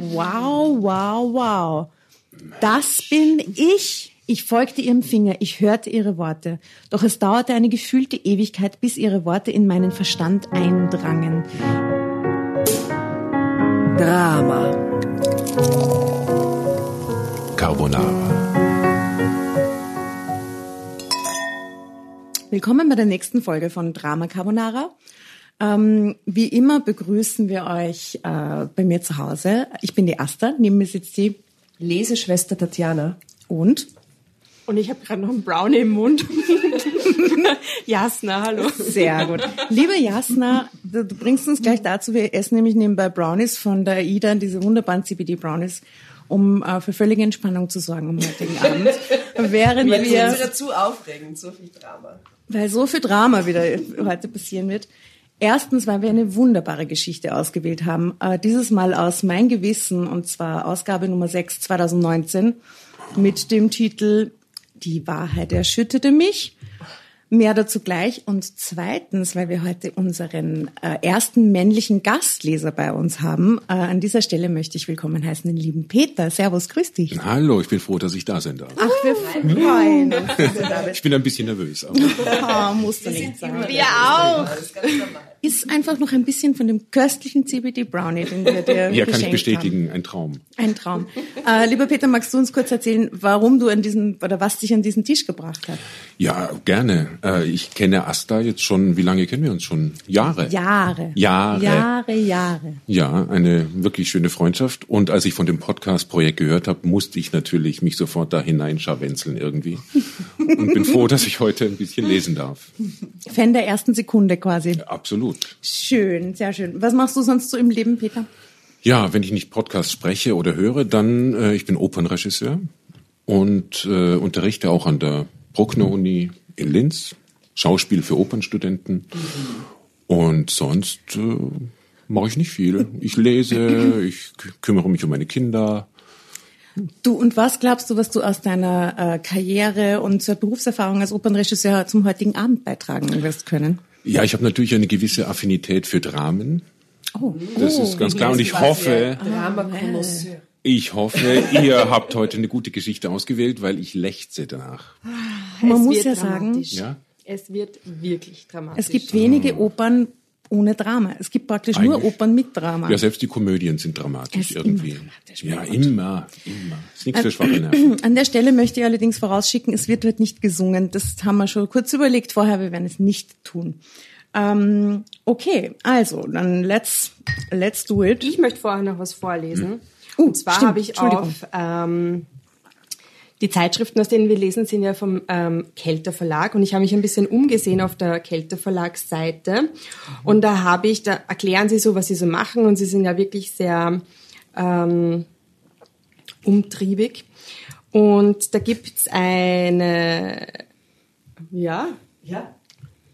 Wow, wow, wow. Das bin ich. Ich folgte ihrem Finger, ich hörte ihre Worte. Doch es dauerte eine gefühlte Ewigkeit, bis ihre Worte in meinen Verstand eindrangen. Drama. Carbonara. Willkommen bei der nächsten Folge von Drama Carbonara. Ähm, wie immer begrüßen wir euch äh, bei mir zu Hause. Ich bin die Asta, neben mir sitzt die Leseschwester Tatjana. und Und ich habe gerade noch einen Brownie im Mund. Jasna, hallo. sehr gut. Liebe Jasna, du, du bringst uns gleich dazu, wir essen nämlich nebenbei Brownies von der AIDA, diese wunderbaren CBD-Brownies, um äh, für völlige Entspannung zu sorgen am heutigen Abend. Während wir... unsere zu aufregend, so viel Drama. weil so viel Drama wieder heute passieren wird. Erstens, weil wir eine wunderbare Geschichte ausgewählt haben. Äh, dieses Mal aus Mein Gewissen und zwar Ausgabe Nummer 6 2019 mit dem Titel Die Wahrheit erschütterte mich. Mehr dazu gleich. Und zweitens, weil wir heute unseren äh, ersten männlichen Gastleser bei uns haben. Äh, an dieser Stelle möchte ich willkommen heißen den lieben Peter. Servus, grüß dich. Hallo, ich bin froh, dass ich da sein darf. Ach, wir freuen uns. dass du da bist. Ich bin ein bisschen nervös, aber Ah, musst du nicht sagen. Wir auch. Ist einfach noch ein bisschen von dem köstlichen CBD Brownie, den wir dir ja, kann ich bestätigen, ein Traum. Haben. Ein Traum. Äh, lieber Peter, magst du uns kurz erzählen, warum du an diesen oder was dich an diesen Tisch gebracht hat? Ja, gerne. Äh, Ich kenne Asta jetzt schon, wie lange kennen wir uns schon? Jahre. Jahre. Jahre. Jahre, Jahre. Ja, eine wirklich schöne Freundschaft. Und als ich von dem Podcast-Projekt gehört habe, musste ich natürlich mich sofort da hineinscharwenzeln irgendwie. Und bin froh, dass ich heute ein bisschen lesen darf. Fan der ersten Sekunde quasi. Absolut. Schön, sehr schön. Was machst du sonst so im Leben, Peter? Ja, wenn ich nicht Podcast spreche oder höre, dann äh, ich bin Opernregisseur und äh, unterrichte auch an der Bruckner Uni in Linz Schauspiel für Opernstudenten und sonst äh, mache ich nicht viel. Ich lese, ich kü- kümmere mich um meine Kinder. Du, und was glaubst du, was du aus deiner äh, Karriere und zur Berufserfahrung als Opernregisseur zum heutigen Abend beitragen wirst können? Ja, ich habe natürlich eine gewisse Affinität für Dramen. Oh. Das ist ganz klar und ich hoffe, ich hoffe, ihr habt heute eine gute Geschichte ausgewählt, weil ich lechze danach. Man Es muss wird ja sagen. Ja? Es wird wirklich dramatisch. es gibt wenige Opern ohne Drama. Es gibt praktisch nur Eigentlich- Opern mit Drama. Ja, selbst die Komödien sind dramatisch irgendwie. immer dramatisch, ja, immer, immer. Ist nichts für schwache Nerven. An der Stelle möchte ich allerdings vorausschicken, es wird heute nicht gesungen. Das haben wir schon kurz überlegt vorher, wir werden es nicht tun. Ähm, okay, also, dann let's, let's do it. Ich möchte vorher noch was vorlesen. Uh, Und zwar habe ich auf ähm, die Zeitschriften, aus denen wir lesen, sind ja vom ähm, Kelter Verlag. Und ich habe mich ein bisschen umgesehen auf der Kelter Verlagsseite. Und da habe ich, da erklären sie so, was sie so machen. Und sie sind ja wirklich sehr ähm, umtriebig. Und da gibt's eine, ja, Ja.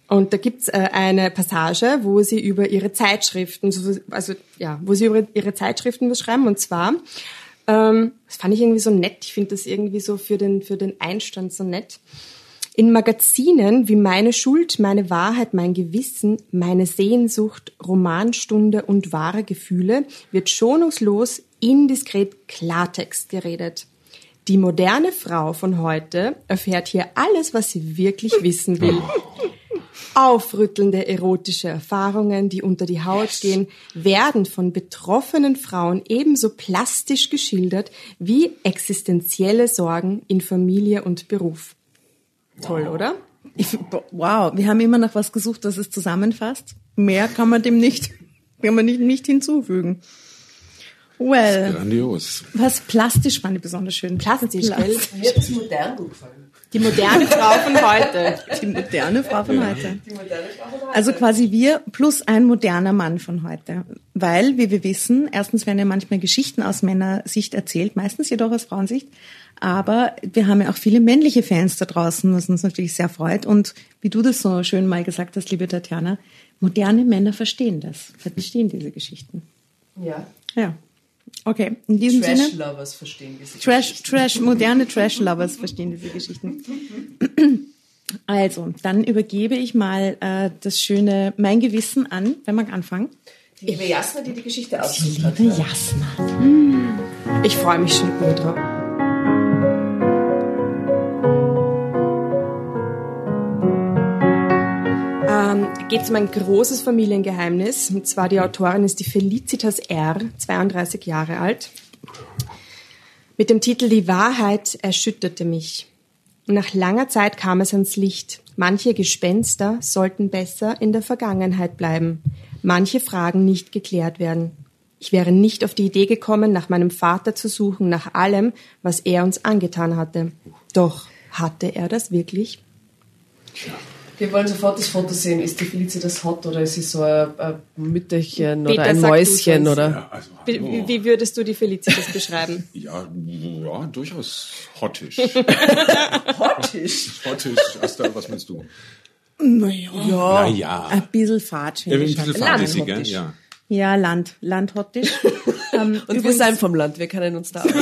und da gibt's äh, eine Passage, wo sie über ihre Zeitschriften, so- also ja, wo sie über ihre Zeitschriften was schreiben. Und zwar, ähm, das fand ich irgendwie so nett. Ich finde das irgendwie so für den für den Einstand so nett. In Magazinen wie Meine Schuld, Meine Wahrheit, Mein Gewissen, Meine Sehnsucht, Romanstunde und wahre Gefühle wird schonungslos indiskret Klartext geredet. Die moderne Frau von heute erfährt hier alles, was sie wirklich wissen will. Aufrüttelnde erotische Erfahrungen, die unter die Haut gehen, werden von betroffenen Frauen ebenso plastisch geschildert wie existenzielle Sorgen in Familie und Beruf. Toll, oder? Ich, wow, wir haben immer noch was gesucht, das es zusammenfasst. Mehr kann man dem nicht, kann man nicht, nicht hinzufügen. Well, Grandios. was plastisch fand ich besonders schön. Plastisch, gell? Mir hat das modern gut gefallen. Die moderne Frau von heute. Die moderne Frau von heute. Also quasi wir plus ein moderner Mann von heute. Weil, wie wir wissen, erstens werden ja manchmal Geschichten aus Männersicht erzählt, meistens jedoch aus Frauensicht. Aber wir haben ja auch viele männliche Fans da draußen, was uns natürlich sehr freut. Und wie du das so schön mal gesagt hast, liebe Tatjana, moderne Männer verstehen das, verstehen diese Geschichten. Ja. Ja. Okay, in diesem Sinne. Trash-Lovers verstehen diese Trash, Geschichte. Trash, moderne Trash-Lovers verstehen diese Geschichten. Also, dann übergebe ich mal äh, das schöne Mein Gewissen an. Wer mag anfangen? Die liebe Jasna, die die Geschichte ausgesucht hat. Liebe Jasna. Ich freue mich schon ultra. Ähm, geht um ein großes Familiengeheimnis. Und zwar die Autorin ist die Felicitas R., 32 Jahre alt. Mit dem Titel Die Wahrheit erschütterte mich. Nach langer Zeit kam es ans Licht. Manche Gespenster sollten besser in der Vergangenheit bleiben. Manche Fragen nicht geklärt werden. Ich wäre nicht auf die Idee gekommen, nach meinem Vater zu suchen, nach allem, was er uns angetan hatte. Doch hatte er das wirklich? Wir wollen sofort das Foto sehen. Ist die Felicitas hot oder ist sie so ein, ein Mütterchen Peter, oder ein Mäuschen? Oder? Ja, also, Wie, wie, würdest du die Felicitas beschreiben? Ja, ja, durchaus hottisch. Hottisch. hottisch, Asta, was meinst du? Naja, Naja. ein bisschen Fahrt. Ja, ein bisschen fantasy, gell? Landhottisch. Ja. Ja, Land, Landhottisch. ähm, Und wir sind vom Land, wir kennen uns da aus.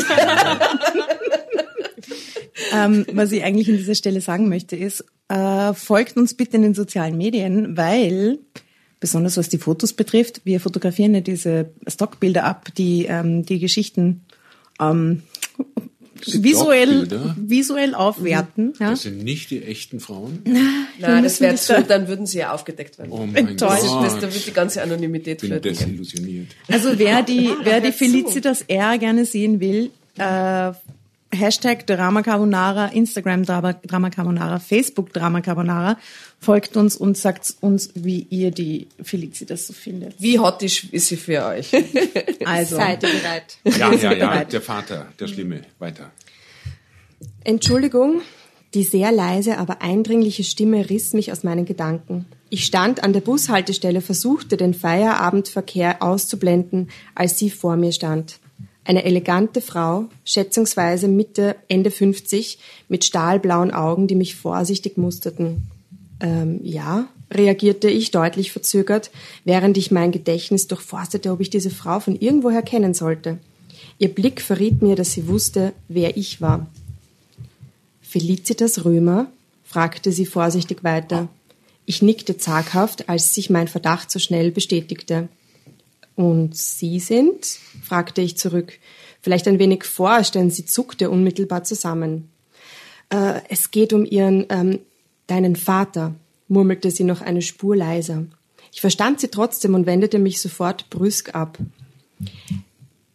Ähm, was ich eigentlich an dieser Stelle sagen möchte, ist, äh, folgt uns bitte in den sozialen Medien, weil, besonders was die Fotos betrifft, wir fotografieren ja diese Stockbilder ab, die ähm, die Geschichten ähm, visuell, visuell aufwerten. Ja? Das sind nicht die echten Frauen. Nein, das wäre zu, da- dann würden sie ja aufgedeckt werden. Oh mein. Das, Gott. das, da wird die ganze Anonymität bin gehen. desillusioniert. Also wer die, wer die. Felicitas R gerne sehen will, äh, Hashtag Drama Carbonara, Instagram Drama, Carbonara, Facebook Drama Carbonara, folgt uns und sagt uns, wie ihr die Felicitas so findet. Wie hottisch ist sie für euch? Also, Seid ihr bereit? Ja, ja, ja, der Vater, der Schlimme. Weiter. Entschuldigung, die sehr leise, aber eindringliche Stimme riss mich aus meinen Gedanken. Ich stand an der Bushaltestelle, versuchte den Feierabendverkehr auszublenden, als sie vor mir stand. Eine elegante Frau, schätzungsweise Mitte, Ende 50, mit stahlblauen Augen, die mich vorsichtig musterten. Ähm, ja, reagierte ich deutlich verzögert, während ich mein Gedächtnis durchforstete, ob ich diese Frau von irgendwoher kennen sollte. Ihr Blick verriet mir, dass sie wusste, wer ich war. Felicitas Römer? fragte sie vorsichtig weiter. Ich nickte zaghaft, als sich mein Verdacht so schnell bestätigte. Und Sie sind? fragte ich zurück. Vielleicht ein wenig forsch, denn sie zuckte unmittelbar zusammen. Äh, es geht um Ihren, ähm, deinen Vater, murmelte sie noch eine Spur leiser. Ich verstand sie trotzdem und wendete mich sofort brüsk ab.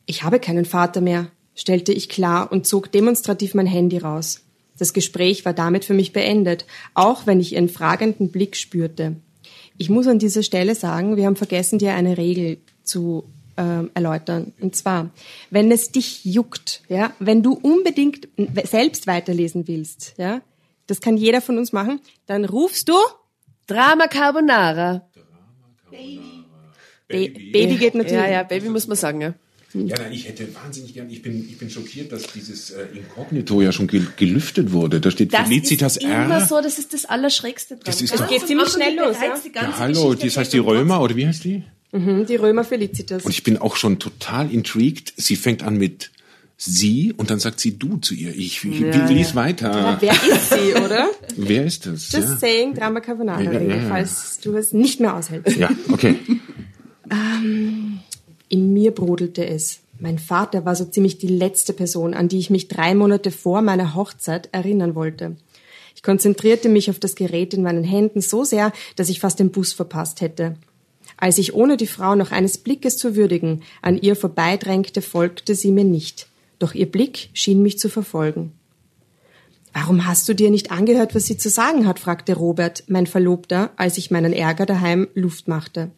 Ich habe keinen Vater mehr, stellte ich klar und zog demonstrativ mein Handy raus. Das Gespräch war damit für mich beendet, auch wenn ich ihren fragenden Blick spürte. Ich muss an dieser Stelle sagen, wir haben vergessen, dir eine Regel zu ähm, erläutern. Und zwar, wenn es dich juckt, ja, wenn du unbedingt selbst weiterlesen willst, ja, das kann jeder von uns machen, dann rufst du Drama Carbonara. Baby, Baby geht natürlich. Ja, ja, Baby muss man sagen, ja. Ja, nein, ich hätte wahnsinnig gern, ich bin, ich bin schockiert, dass dieses äh, Inkognito ja schon gel gelüftet wurde. Da steht Felicitas ist immer R. so, das ist das Allerschrägste dran. Das ist doch- Geht ziemlich schnell los, ja? Ja, hallo, die heißt die Römer, oder wie heißt die? Mhm, die Römer Felicitas. Und ich bin auch schon total intrigued. Sie fängt an mit sie und dann sagt sie du zu ihr. Ich, ich lies weiter. Ja, wer ist sie, oder? Wer ist das? Just Ja. saying, Drama Carbonara, Ja, ja, ja. falls du es nicht mehr aushältst. ja, okay. In mir brodelte es. Mein Vater war so ziemlich die letzte Person, an die ich mich drei Monate vor meiner Hochzeit erinnern wollte. Ich konzentrierte mich auf das Gerät in meinen Händen so sehr, dass ich fast den Bus verpasst hätte. Als ich ohne die Frau noch eines Blickes zu würdigen an ihr vorbeidrängte, folgte sie mir nicht. Doch ihr Blick schien mich zu verfolgen. Warum hast du dir nicht angehört, was sie zu sagen hat? fragte Robert, mein Verlobter, als ich meinen Ärger daheim Luft machte.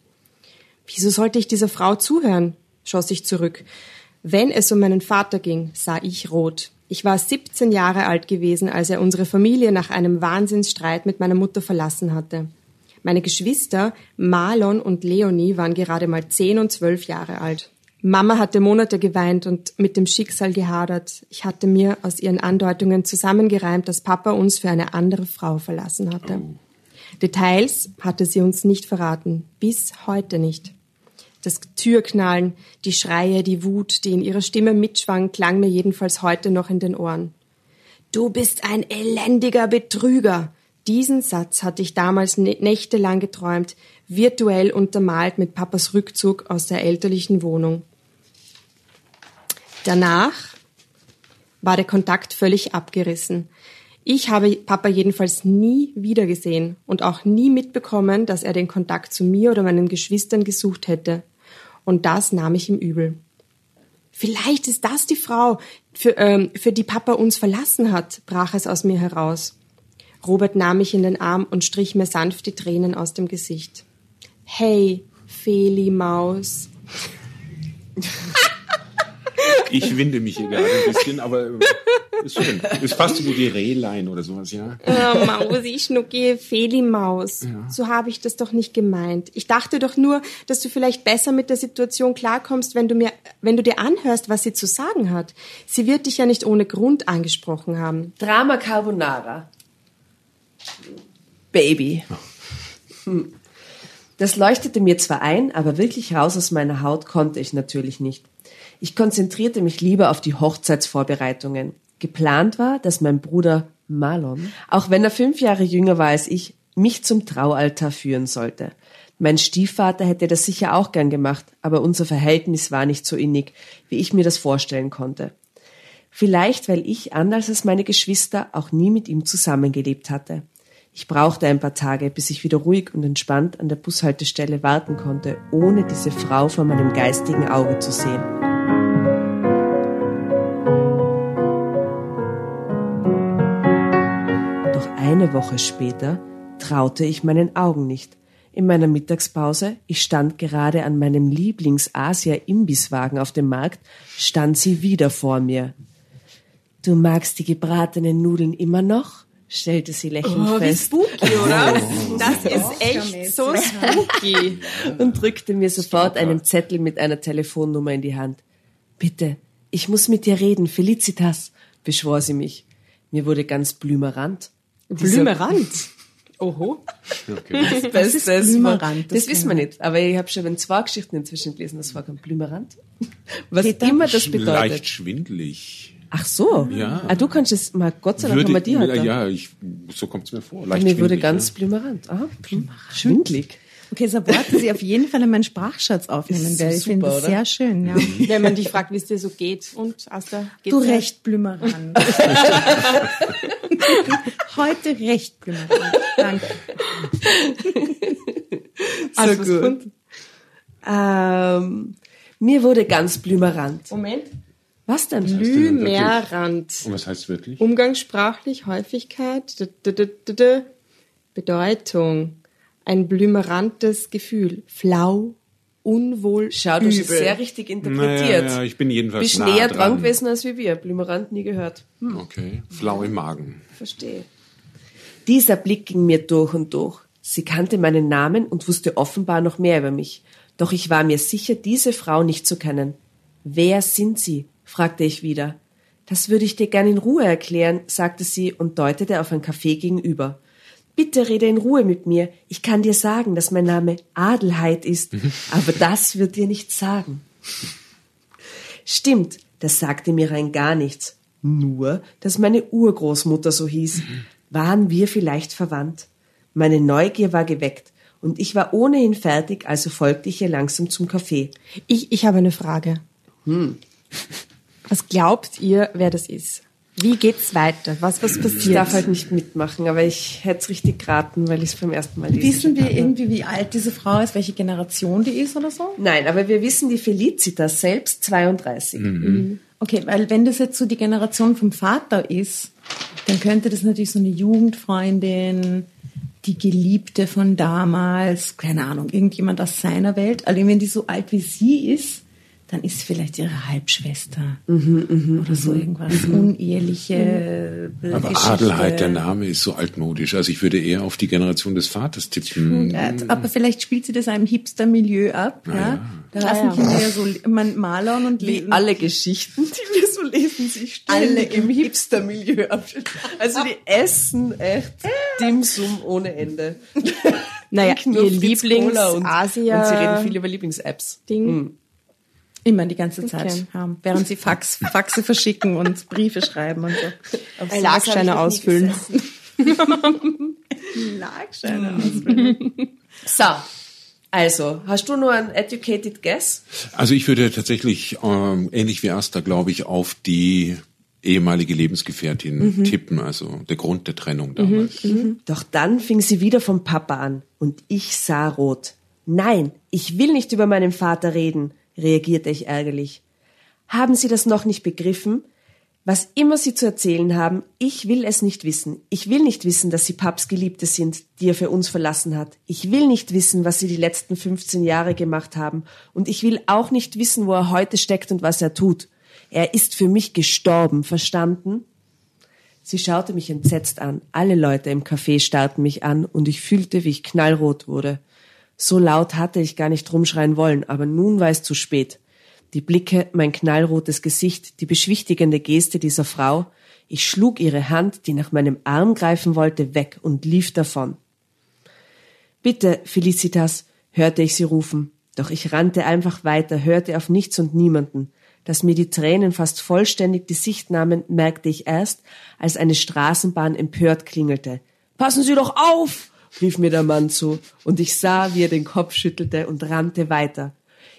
Wieso sollte ich dieser Frau zuhören? schoss ich zurück. Wenn es um meinen Vater ging, sah ich rot. Ich war 17 Jahre alt gewesen, als er unsere Familie nach einem Wahnsinnsstreit mit meiner Mutter verlassen hatte. Meine Geschwister Marlon und Leonie waren gerade mal 10 und 12 Jahre alt. Mama hatte Monate geweint und mit dem Schicksal gehadert. Ich hatte mir aus ihren Andeutungen zusammengereimt, dass Papa uns für eine andere Frau verlassen hatte. Details hatte sie uns nicht verraten, bis heute nicht. Das Türknallen, die Schreie, die Wut, die in ihrer Stimme mitschwang, klang mir jedenfalls heute noch in den Ohren. Du bist ein elendiger Betrüger. Diesen Satz hatte ich damals nä- nächtelang geträumt, virtuell untermalt mit Papas Rückzug aus der elterlichen Wohnung. Danach war der Kontakt völlig abgerissen. Ich habe Papa jedenfalls nie wiedergesehen und auch nie mitbekommen, dass er den Kontakt zu mir oder meinen Geschwistern gesucht hätte. Und das nahm ich ihm übel. Vielleicht ist das die Frau, für, ähm, für die Papa uns verlassen hat, brach es aus mir heraus. Robert nahm mich in den Arm und strich mir sanft die Tränen aus dem Gesicht. Hey, Feli Maus. Ich winde mich hier gerade ein bisschen, aber äh, ist schön. Ist fast wie die Rehlein oder sowas, ja. Oh, Mausi, Schnucki, Feli Maus. Ja. So habe ich das doch nicht gemeint. Ich dachte doch nur, dass du vielleicht besser mit der Situation klarkommst, wenn du mir, wenn du dir anhörst, was sie zu sagen hat. Sie wird dich ja nicht ohne Grund angesprochen haben. Drama Carbonara. Baby. Hm. Das leuchtete mir zwar ein, aber wirklich raus aus meiner Haut konnte ich natürlich nicht. Ich konzentrierte mich lieber auf die Hochzeitsvorbereitungen. Geplant war, dass mein Bruder Marlon, auch wenn er fünf Jahre jünger war als ich, mich zum Traualtar führen sollte. Mein Stiefvater hätte das sicher auch gern gemacht, aber unser Verhältnis war nicht so innig, wie ich mir das vorstellen konnte. Vielleicht, weil ich, anders als meine Geschwister, auch nie mit ihm zusammengelebt hatte. Ich brauchte ein paar Tage, bis ich wieder ruhig und entspannt an der Bushaltestelle warten konnte, ohne diese Frau vor meinem geistigen Auge zu sehen. Doch eine Woche später traute ich meinen Augen nicht. In meiner Mittagspause, ich stand gerade an meinem Lieblings-Asia-Imbisswagen auf dem Markt, stand sie wieder vor mir. Du magst die gebratenen Nudeln immer noch? Stellte sie lächelnd Oh, wie fest spooky, oder? Das ist echt so spooky. und drückte mir sofort einen Zettel mit einer Telefonnummer in die Hand. Bitte, ich muss mit dir reden, Felicitas, beschwor sie mich. Mir wurde ganz blümerant. Blümerand. Oho. Okay. Das ist Blümerant? Das, Das wissen wir nicht. Aber ich habe schon zwei Geschichten inzwischen gelesen. Das war kein Blümerant. Was da? immer das bedeutet. Leicht schwindelig. Ach so. Ja. Ah, du kannst es mal, Gott sei Dank haben wir die heute. ja, ich, so kommt es mir vor. Leicht mir wurde schwindelig, ganz ja. blümerant. Aha. Schwindlig. Okay, so Worte, die auf jeden Fall in meinen Sprachschatz aufnehmen Ist werde. Ich finde super, das oder? sehr schön, ja. Wenn man dich fragt, wie es dir so geht. Und, Asta, geht's Du dir? recht Blümerand. Heute recht Blümerand. Danke. So was gut. Ähm, mir wurde ganz blümerant. Moment. Was denn? Blümerand. Und was heißt wirklich? Umgangssprachlich, Häufigkeit, Bedeutung. Ein blümerantes Gefühl. Flau, unwohl, Schau, du hast es sehr richtig interpretiert. Naja, ja, ich bin jedenfalls Bist nah näher dran. dran gewesen als wie wir. Blümerant nie gehört. Okay, flau im Magen. Verstehe. Dieser Blick ging mir durch und durch. Sie kannte meinen Namen und wusste offenbar noch mehr über mich. Doch ich war mir sicher, diese Frau nicht zu kennen. Wer sind Sie? Fragte ich wieder. Das würde ich dir gern in Ruhe erklären, sagte sie und deutete auf ein Café gegenüber. Bitte rede in Ruhe mit mir. Ich kann dir sagen, dass mein Name Adelheid ist, aber das wird dir nichts sagen. Stimmt, das sagte mir rein gar nichts. Nur, dass meine Urgroßmutter so hieß. Waren wir vielleicht verwandt? Meine Neugier war geweckt und ich war ohnehin fertig, also folgte ich ihr langsam zum Café. Ich, ich habe eine Frage. Was glaubt ihr, wer das ist? Wie geht's weiter? Was, was Ich passiert? darf halt nicht mitmachen, aber ich hätte es richtig geraten, weil ich es beim ersten Mal lese. Wissen wir irgendwie, wie alt diese Frau ist, welche Generation die ist oder so? Nein, aber wir wissen die Felicitas selbst 32. Okay, weil wenn das jetzt so die Generation vom Vater ist, dann könnte das natürlich so eine Jugendfreundin, die Geliebte von damals, keine Ahnung, irgendjemand aus seiner Welt. Also wenn die so alt wie sie ist, dann ist vielleicht ihre Halbschwester oder so irgendwas uneheliche äh, Aber Geschichte. Adelheid, der Name ist so altmodisch. Also ich würde eher auf die Generation des Vaters tippen. Ja, aber vielleicht spielt sie das einem Hipster-Milieu ab. Ja? Da lassen ja. Kinder ja so man Malern und Wie leben. alle Geschichten, die wir so lesen, sich ständig im Hipster-Milieu abspielen. Also die essen echt Dimsum ohne Ende. Naja, ihr Cola und, Lieblings-Asia- und sie reden viel über Lieblings-Apps. Ding. Immer die ganze Zeit Okay. haben, während sie Fax, Faxe verschicken und Briefe schreiben und so. Auf nie ausfüllen. Lagscheine ausfüllen. So, Also, hast du nur ein educated guess? Also ich würde tatsächlich, ähm, ähnlich wie Asta, glaube ich, auf die ehemalige Lebensgefährtin Mhm. tippen, also der Grund der Trennung damals. Doch dann fing sie wieder vom Papa an und ich sah rot. Nein, ich will nicht über meinen Vater reden, reagierte ich ärgerlich. Haben Sie das noch nicht begriffen? Was immer Sie zu erzählen haben, ich will es nicht wissen. Ich will nicht wissen, dass Sie Paps Geliebte sind, die er für uns verlassen hat. Ich will nicht wissen, was Sie die letzten 15 Jahre gemacht haben. Und ich will auch nicht wissen, wo er heute steckt und was er tut. Er ist für mich gestorben, verstanden? Sie schaute mich entsetzt an. Alle Leute im Café starrten mich an und ich fühlte, wie ich knallrot wurde. So laut hatte ich gar nicht rumschreien wollen, aber nun war es zu spät. Die Blicke, mein knallrotes Gesicht, die beschwichtigende Geste dieser Frau. Ich schlug ihre Hand, die nach meinem Arm greifen wollte, weg und lief davon. Bitte, Felicitas, hörte ich sie rufen. Doch ich rannte einfach weiter, hörte auf nichts und niemanden. Dass mir die Tränen fast vollständig die Sicht nahmen, merkte ich erst, als eine Straßenbahn empört klingelte. Passen Sie doch auf! Rief mir der Mann zu, und ich sah, wie er den Kopf schüttelte und rannte weiter.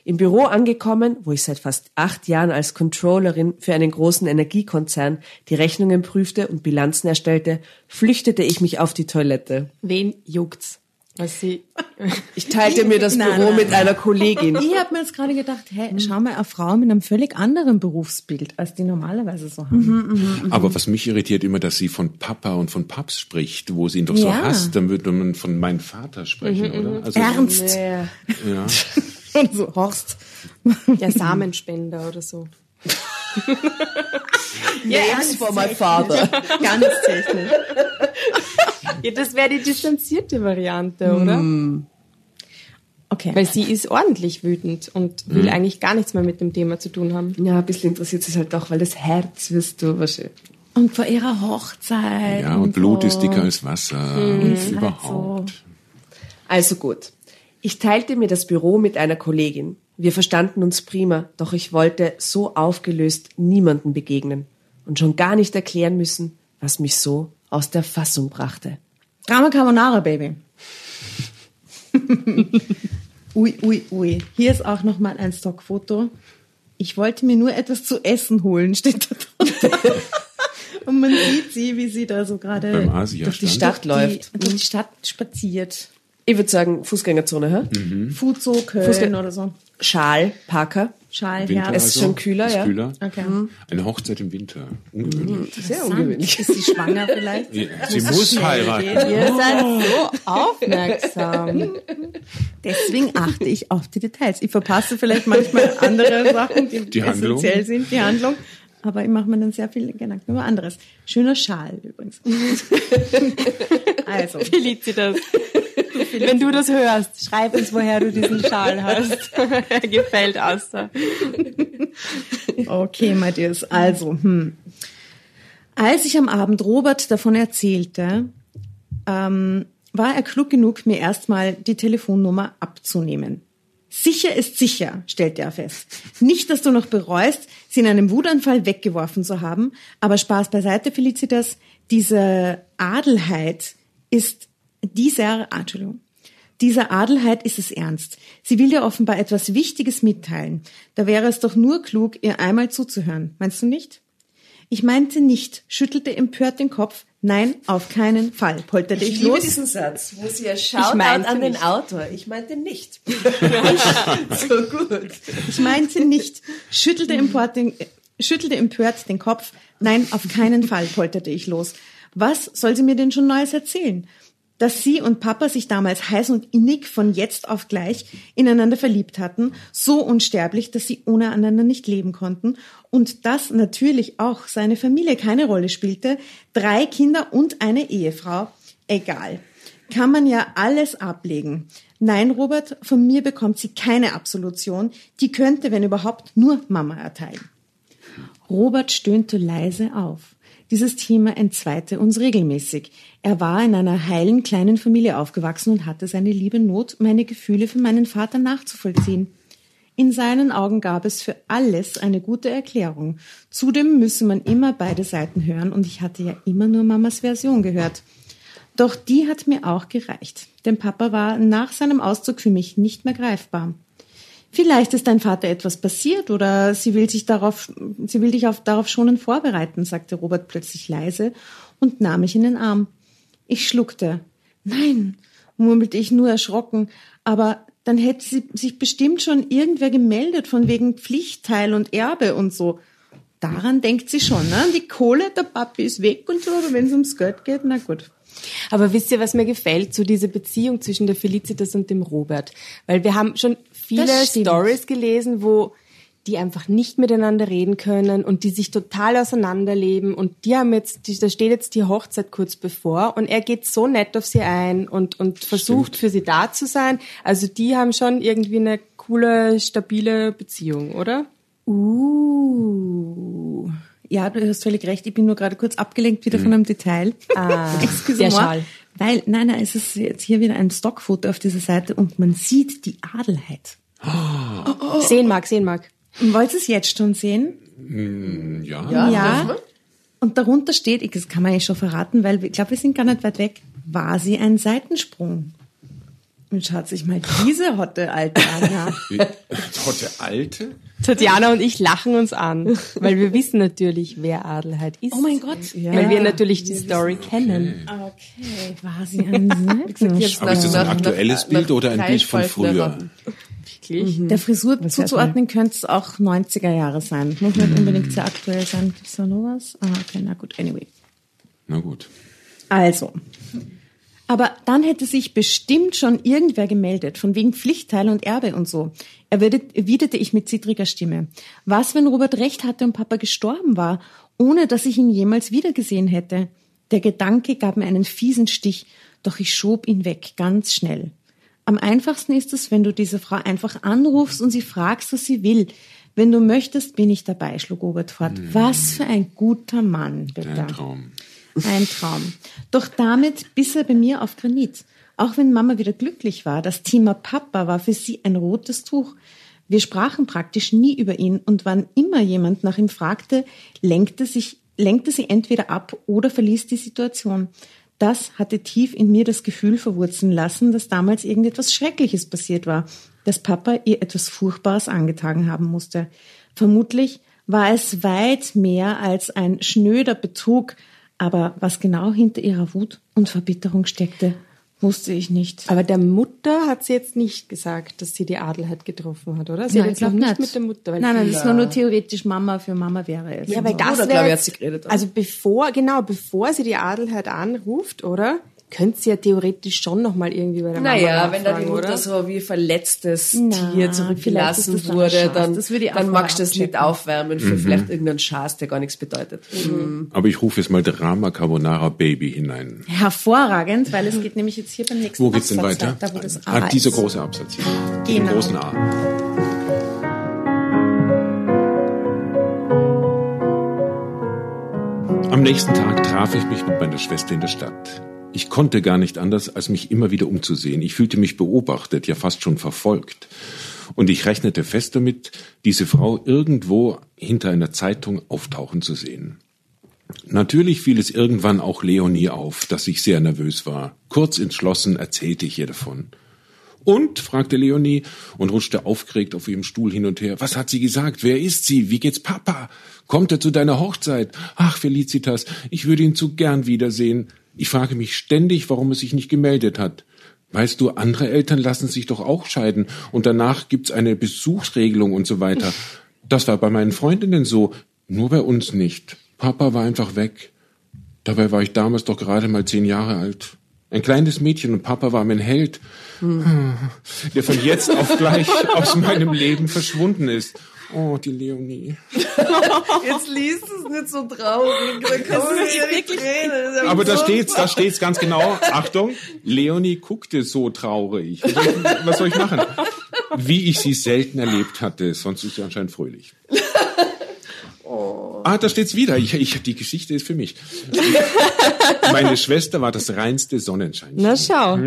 Im Büro angekommen, wo ich seit fast acht Jahren als Controllerin für einen großen Energiekonzern die Rechnungen prüfte und Bilanzen erstellte, flüchtete ich mich auf die Toilette. Wen juckt's? Was sie Ich teilte mir das Nein, Büro nein, mit einer Kollegin. Ich habe mir jetzt gerade gedacht, hey, schau mal, eine Frau mit einem völlig anderen Berufsbild, als die normalerweise so haben. Aber was mich irritiert immer, dass sie von Papa und von Paps spricht, wo sie ihn doch so Ja. hasst, dann würde man von meinem Vater sprechen, oder? Also, Ernst. Ja. Ja. Und so, Horst. ja Samenspender oder so. Names for my father. Ganz technisch. Ja, das wäre die distanzierte Variante, oder? Okay. Weil sie ist ordentlich wütend und will eigentlich gar nichts mehr mit dem Thema zu tun haben. Ja, ein bisschen interessiert sie halt doch, weil das Herz wirst du wahrscheinlich. Und vor ihrer Hochzeit. ja, und Blut so. ist dicker als Wasser. Ist halt Überhaupt. Also gut. Ich teilte mir das Büro mit einer Kollegin. Wir verstanden uns prima, doch ich wollte so aufgelöst niemanden begegnen und schon gar nicht erklären müssen, was mich so aus der Fassung brachte. Drama Carbonara, Baby. ui, ui, ui. Hier ist auch nochmal ein Stockfoto. Ich wollte mir nur etwas zu essen holen, steht da drunter. Und man sieht sie, wie sie da so gerade durch die stand. Stadt läuft. die, durch die Stadt spaziert. Ich würde sagen, Fußgängerzone, hä? Fuzo, Köln Fußgänger- oder so. Schal, Parker. Schal, Winter Herbst. Es ist schon kühler, ist ja. Kühler. Okay. Eine Hochzeit im Winter. Ungewöhnlich. Sehr ungewöhnlich. Ist sie schwanger vielleicht? Ja, Sie muss heiraten. Ihr seid so aufmerksam. Deswegen achte ich auf die Details. Ich verpasse vielleicht manchmal andere Sachen, die, Die Handlung. essentiell sind, die Handlung. Aber ich mache mir dann sehr viel Gedanken über anderes. Schöner Schal übrigens. also, Felicitas, wenn du das hörst, schreib uns, woher du diesen Schal hast. er gefällt Asta. okay, Matthias. Also, hm. Als ich am Abend Robert davon erzählte, ähm, war er klug genug, mir erstmal die Telefonnummer abzunehmen. Sicher ist sicher, stellte er fest. Nicht, dass du noch bereust, sie in einem Wutanfall weggeworfen zu haben, aber Spaß beiseite, Felicitas, diese Adelheid ist dieser, Entschuldigung, dieser Adelheid ist es ernst. Sie will dir offenbar etwas Wichtiges mitteilen. Da wäre es doch nur klug, ihr einmal zuzuhören. Meinst du nicht? Ich meinte nicht, schüttelte empört den Kopf. Nein, auf keinen Fall, polterte ich, Ich liebe los. diesen Satz, wo sie ja meinte an den nicht. Autor. Ich meinte nicht. so gut. Ich meinte nicht, schüttelte empört, den, schüttelte empört den Kopf. Nein, auf keinen Fall, polterte ich los. Was soll sie mir denn schon Neues erzählen? Dass sie und Papa sich damals heiß und innig von jetzt auf gleich ineinander verliebt hatten, so unsterblich, dass sie ohne einander nicht leben konnten und dass natürlich auch seine Familie keine Rolle spielte, drei Kinder und eine Ehefrau, egal kann man ja alles ablegen. Nein, Robert, von mir bekommt sie keine Absolution. Die könnte, wenn überhaupt, nur Mama erteilen. Robert stöhnte leise auf. Dieses Thema entzweite uns regelmäßig. Er war in einer heilen kleinen Familie aufgewachsen und hatte seine liebe Not, meine Gefühle für meinen Vater nachzuvollziehen. In seinen Augen gab es für alles eine gute Erklärung. Zudem müsse man immer beide Seiten hören und ich hatte ja immer nur Mamas Version gehört. Doch die hat mir auch gereicht, denn Papa war nach seinem Auszug für mich nicht mehr greifbar. Vielleicht ist dein Vater etwas passiert oder sie will sich darauf, sie will dich auf, darauf schonen vorbereiten, sagte Robert plötzlich leise und nahm mich in den Arm. Ich schluckte. Nein, murmelte ich nur erschrocken, aber dann hätte sie sich bestimmt schon irgendwer gemeldet von wegen Pflichtteil und Erbe und so. Daran denkt sie schon, ne? Die Kohle, der Papi ist weg und so, aber wenn es ums Geld geht, na gut. Aber wisst ihr, was mir gefällt, so diese Beziehung zwischen der Felicitas und dem Robert? Weil wir haben schon viele stimmt. Stories gelesen, wo die einfach nicht miteinander reden können und die sich total auseinanderleben und die haben jetzt, die, da steht jetzt die Hochzeit kurz bevor und er geht so nett auf sie ein und, und versucht für sie da zu sein. Also die haben schon irgendwie eine coole, stabile Beziehung, oder? Uh. Ja, du hast völlig recht. Ich bin nur gerade kurz abgelenkt wieder von einem Detail. Ah, der Schal. Weil, nein, nein, es ist jetzt hier wieder ein Stockfoto auf dieser Seite und man sieht die Adelheid. Sehen mag, sehen mag. Wollt ihr es jetzt schon sehen? Ja. Ja, Ja. wir? Und darunter steht, das kann man ja schon verraten, weil ich glaube, wir sind gar nicht weit weg, war sie ein Seitensprung. Und schaut sich mal diese hotte alte an. Ja. Totte Alte? Tatjana und ich lachen uns an, weil wir wissen natürlich, wer Adelheid ist. Oh mein Gott. Weil wir natürlich die Story kennen. Okay, war sie ein. Aber ist das ein Nach- nach- aktuelles nach- Bild oder ein nach Bild von Kreisfalten früher? erraten. Der Frisur zuzuordnen könnte es auch 90er Jahre sein. Muss nicht unbedingt sehr aktuell sein. Gibt's da noch was? Ah, okay, na gut, anyway. Na gut. Also. Aber dann hätte sich bestimmt schon irgendwer gemeldet, von wegen Pflichtteil und Erbe und so. Erwidert- erwiderte ich mit zittriger Stimme. Was, wenn Robert recht hatte und Papa gestorben war, ohne dass ich ihn jemals wiedergesehen hätte? Der Gedanke gab mir einen fiesen Stich, doch ich schob ihn weg, ganz schnell. Am einfachsten ist es, wenn du diese Frau einfach anrufst und sie fragst, was sie will. Wenn du möchtest, bin ich dabei, schlug Robert fort. Was für ein guter Mann, bitte. Ein Traum. Ein Traum. Doch damit biss er bei mir auf Granit. Auch wenn Mama wieder glücklich war, das Thema Papa war für sie ein rotes Tuch. Wir sprachen praktisch nie über ihn und wann immer jemand nach ihm fragte, lenkte, sich, lenkte sie entweder ab oder verließ die Situation. Das hatte tief in mir das Gefühl verwurzeln lassen, dass damals irgendetwas Schreckliches passiert war, dass Papa ihr etwas Furchtbares angetan haben musste. Vermutlich war es weit mehr als ein schnöder Betrug, aber was genau hinter ihrer Wut und Verbitterung steckte, wusste ich nicht. Aber der Mutter hat sie jetzt nicht gesagt, dass sie die Adelheid getroffen hat, oder? Sie hat Nein, jetzt noch nicht mit der Mutter. weil- Nein, nein, das ist nur, nur theoretisch Mama für Mama wäre es. Ja, weil das Bruder, wäre glaub ich, jetzt- hat sie geredet, oder? Also bevor, genau, bevor sie die Adelheid anruft, oder? Könnte sie ja theoretisch schon noch mal irgendwie bei der Mama Naja, wenn da die Mutter oder? so wie verletztes Na, Tier zurückgelassen wurde, dann, Das würde ich auch dann magst du das nicht aufwärmen für vielleicht irgendeinen Schaß, der gar nichts bedeutet. Mhm. Aber ich rufe jetzt mal Drama Carbonara Baby hinein. Hervorragend, weil es geht nämlich jetzt hier beim nächsten Wo geht's denn Absatz weiter? Da, wo das A ah, dieser ist. große Absatz hier. Genau. großen A. Am nächsten Tag traf ich mich mit meiner Schwester in der Stadt. Ich konnte gar nicht anders, als mich immer wieder umzusehen. Ich fühlte mich beobachtet, ja fast schon verfolgt. Und ich rechnete fest damit, diese Frau irgendwo hinter einer Zeitung auftauchen zu sehen. Natürlich fiel es irgendwann auch Leonie auf, dass ich sehr nervös war. Kurz entschlossen erzählte ich ihr davon. Und? fragte Leonie und rutschte aufgeregt auf ihrem Stuhl hin und her. Was hat sie gesagt? Wer ist sie? Wie geht's Papa? Kommt er zu deiner Hochzeit? Ach, Felicitas, ich würde ihn zu gern wiedersehen. Ich frage mich ständig, warum er sich nicht gemeldet hat. Weißt du, andere Eltern lassen sich doch auch scheiden und danach gibt's eine Besuchsregelung und so weiter. Das war bei meinen Freundinnen so, nur bei uns nicht. Papa war einfach weg. Dabei war ich damals doch gerade mal zehn Jahre alt. Ein kleines Mädchen und Papa war mein Held, der von jetzt auf gleich aus meinem Leben verschwunden ist. Oh, die Leonie. Jetzt liest es nicht so traurig, da nicht wirklich reden. Aber da steht's, da steht's ganz genau. Achtung, Leonie guckte so traurig. Was soll ich, machen? Wie ich sie selten erlebt hatte, sonst ist sie anscheinend fröhlich. Ah, da steht's wieder. Ich, ich, die Geschichte ist für mich. Meine Schwester war das reinste Sonnenschein. Na schau.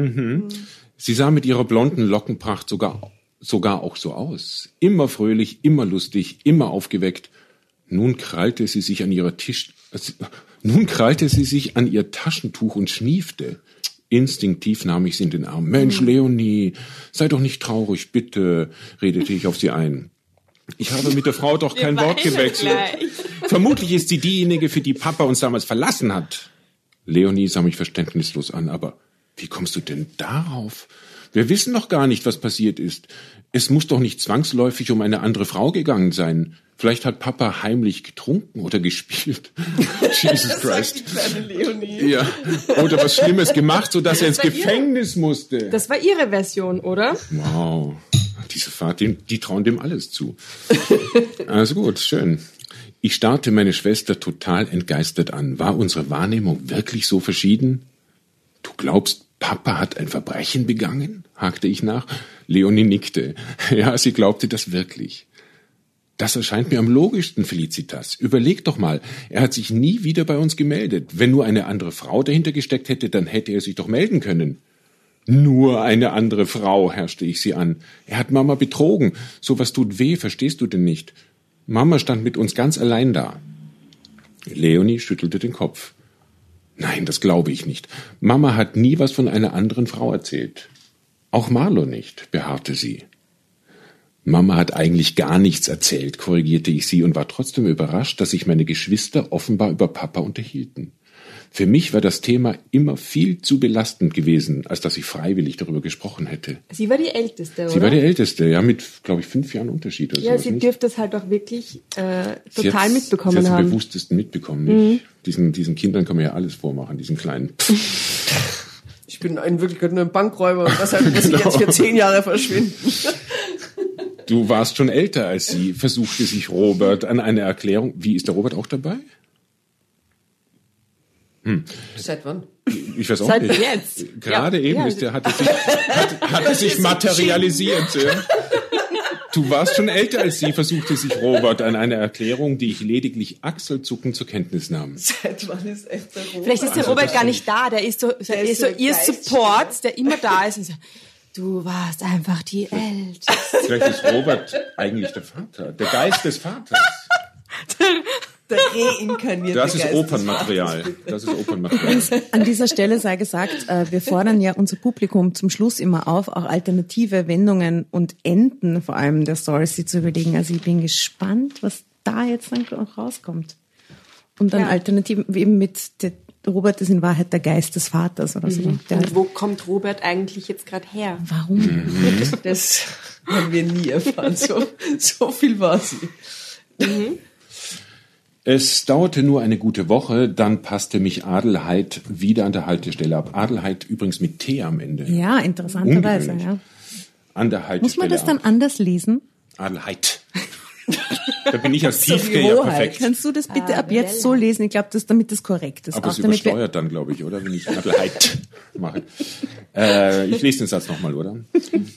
Sie sah mit ihrer blonden Lockenpracht sogar, sogar auch so aus. Immer fröhlich, immer lustig, immer aufgeweckt. Nun krallte sie sich an ihrer Tisch, Nun krallte sie sich an ihr Taschentuch und schniefte. Instinktiv nahm ich sie in den Arm. Mensch, Leonie, sei doch nicht traurig, bitte, redete ich auf sie ein. Ich habe mit der Frau doch kein Wort gewechselt. Vermutlich ist sie diejenige, für die Papa uns damals verlassen hat. Leonie sah mich verständnislos an, aber wie kommst du denn darauf? Wir wissen noch gar nicht, was passiert ist. Es muss doch nicht zwangsläufig um eine andere Frau gegangen sein. Vielleicht hat Papa heimlich getrunken oder gespielt. Jesus Christ. Ja. Oder was Schlimmes gemacht, sodass er ins Gefängnis musste. Das war Ihre Version, oder? Wow. Diese Fahrt, die, die trauen dem alles zu. Also gut, schön. Ich starrte meine Schwester total entgeistert an. War unsere Wahrnehmung wirklich so verschieden? Du glaubst, Papa hat ein Verbrechen begangen? hakte ich nach. Leonie nickte. Ja, sie glaubte das wirklich. Das erscheint mir am logischsten, Felicitas. Überleg doch mal, er hat sich nie wieder bei uns gemeldet. Wenn nur eine andere Frau dahinter gesteckt hätte, dann hätte er sich doch melden können. Nur eine andere Frau, herrschte ich sie an. Er hat Mama betrogen. So was tut weh, verstehst du denn nicht? Mama stand mit uns ganz allein da. Leonie schüttelte den Kopf. Nein, das glaube ich nicht. Mama hat nie was von einer anderen Frau erzählt. Auch Marlo nicht, beharrte sie. Mama hat eigentlich gar nichts erzählt, korrigierte ich sie und war trotzdem überrascht, dass sich meine Geschwister offenbar über Papa unterhielten. Für mich war das Thema immer viel zu belastend gewesen, als dass ich freiwillig darüber gesprochen hätte. Sie war die Älteste, oder? Sie war die Älteste, ja, mit, glaube ich, fünf Jahren Unterschied oder Ja, sie dürfte das halt auch wirklich äh, Sie total hat's- mitbekommen sie hat's am haben. Mhm. bewusstesten mitbekommen, nicht? Diesen, diesen Kindern kann man ja alles vormachen, diesen kleinen. Ich bin in Wirklichkeit nur ein Bankräuber und deshalb muss Genau. ich jetzt für zehn Jahre verschwinden. Du warst schon älter als sie, versuchte sich Robert an eine Erklärung. Wie ist der Robert auch dabei? Seit wann? Ich weiß auch Seit nicht. jetzt. Gerade Ja, eben ja. ist der, hat er sich, hat, hat er sich materialisiert. Ja. Du warst schon älter als sie, versuchte sich Robert an eine Erklärung, die ich lediglich achselzuckend zur Kenntnis nahm. Seit wann ist echt der Robert? Vielleicht ist der Also Robert gar nicht da, der ist so, der ist ist so so ihr Geist- Support, der immer da ist und so, du warst einfach die Älteste. Vielleicht ist Robert eigentlich der Vater, der Geist des Vaters. Der reinkarnierte Das ist Opernmaterial. Das ist Opernmaterial. An dieser Stelle sei gesagt, äh, wir fordern ja unser Publikum zum Schluss immer auf, auch alternative Wendungen und Enden vor allem der Stories sich zu überlegen. Also ich bin gespannt, was da jetzt dann auch rauskommt. Und dann Ja. Alternativen, wie eben mit der, Robert ist in Wahrheit der Geist des Vaters oder so. Der, Und wo kommt Robert eigentlich jetzt gerade her? warum? Das haben wir nie erfahren. So, so viel war sie. Es dauerte nur eine gute Woche, dann passte mich Adelheid wieder an der Haltestelle ab. Adelheid übrigens mit T am Ende. Ja, interessanterweise, ja. An der Haltestelle Muss man das dann ab. anders lesen? Adelheid. da bin ich als Tiefke ja perfekt. Kannst du das bitte ab jetzt so lesen? Ich glaube, das damit das korrekt ist. Aber Auch es übersteuert dann, glaube ich, oder? Wenn ich Adelheid mache. Äh, ich lese den Satz nochmal, oder?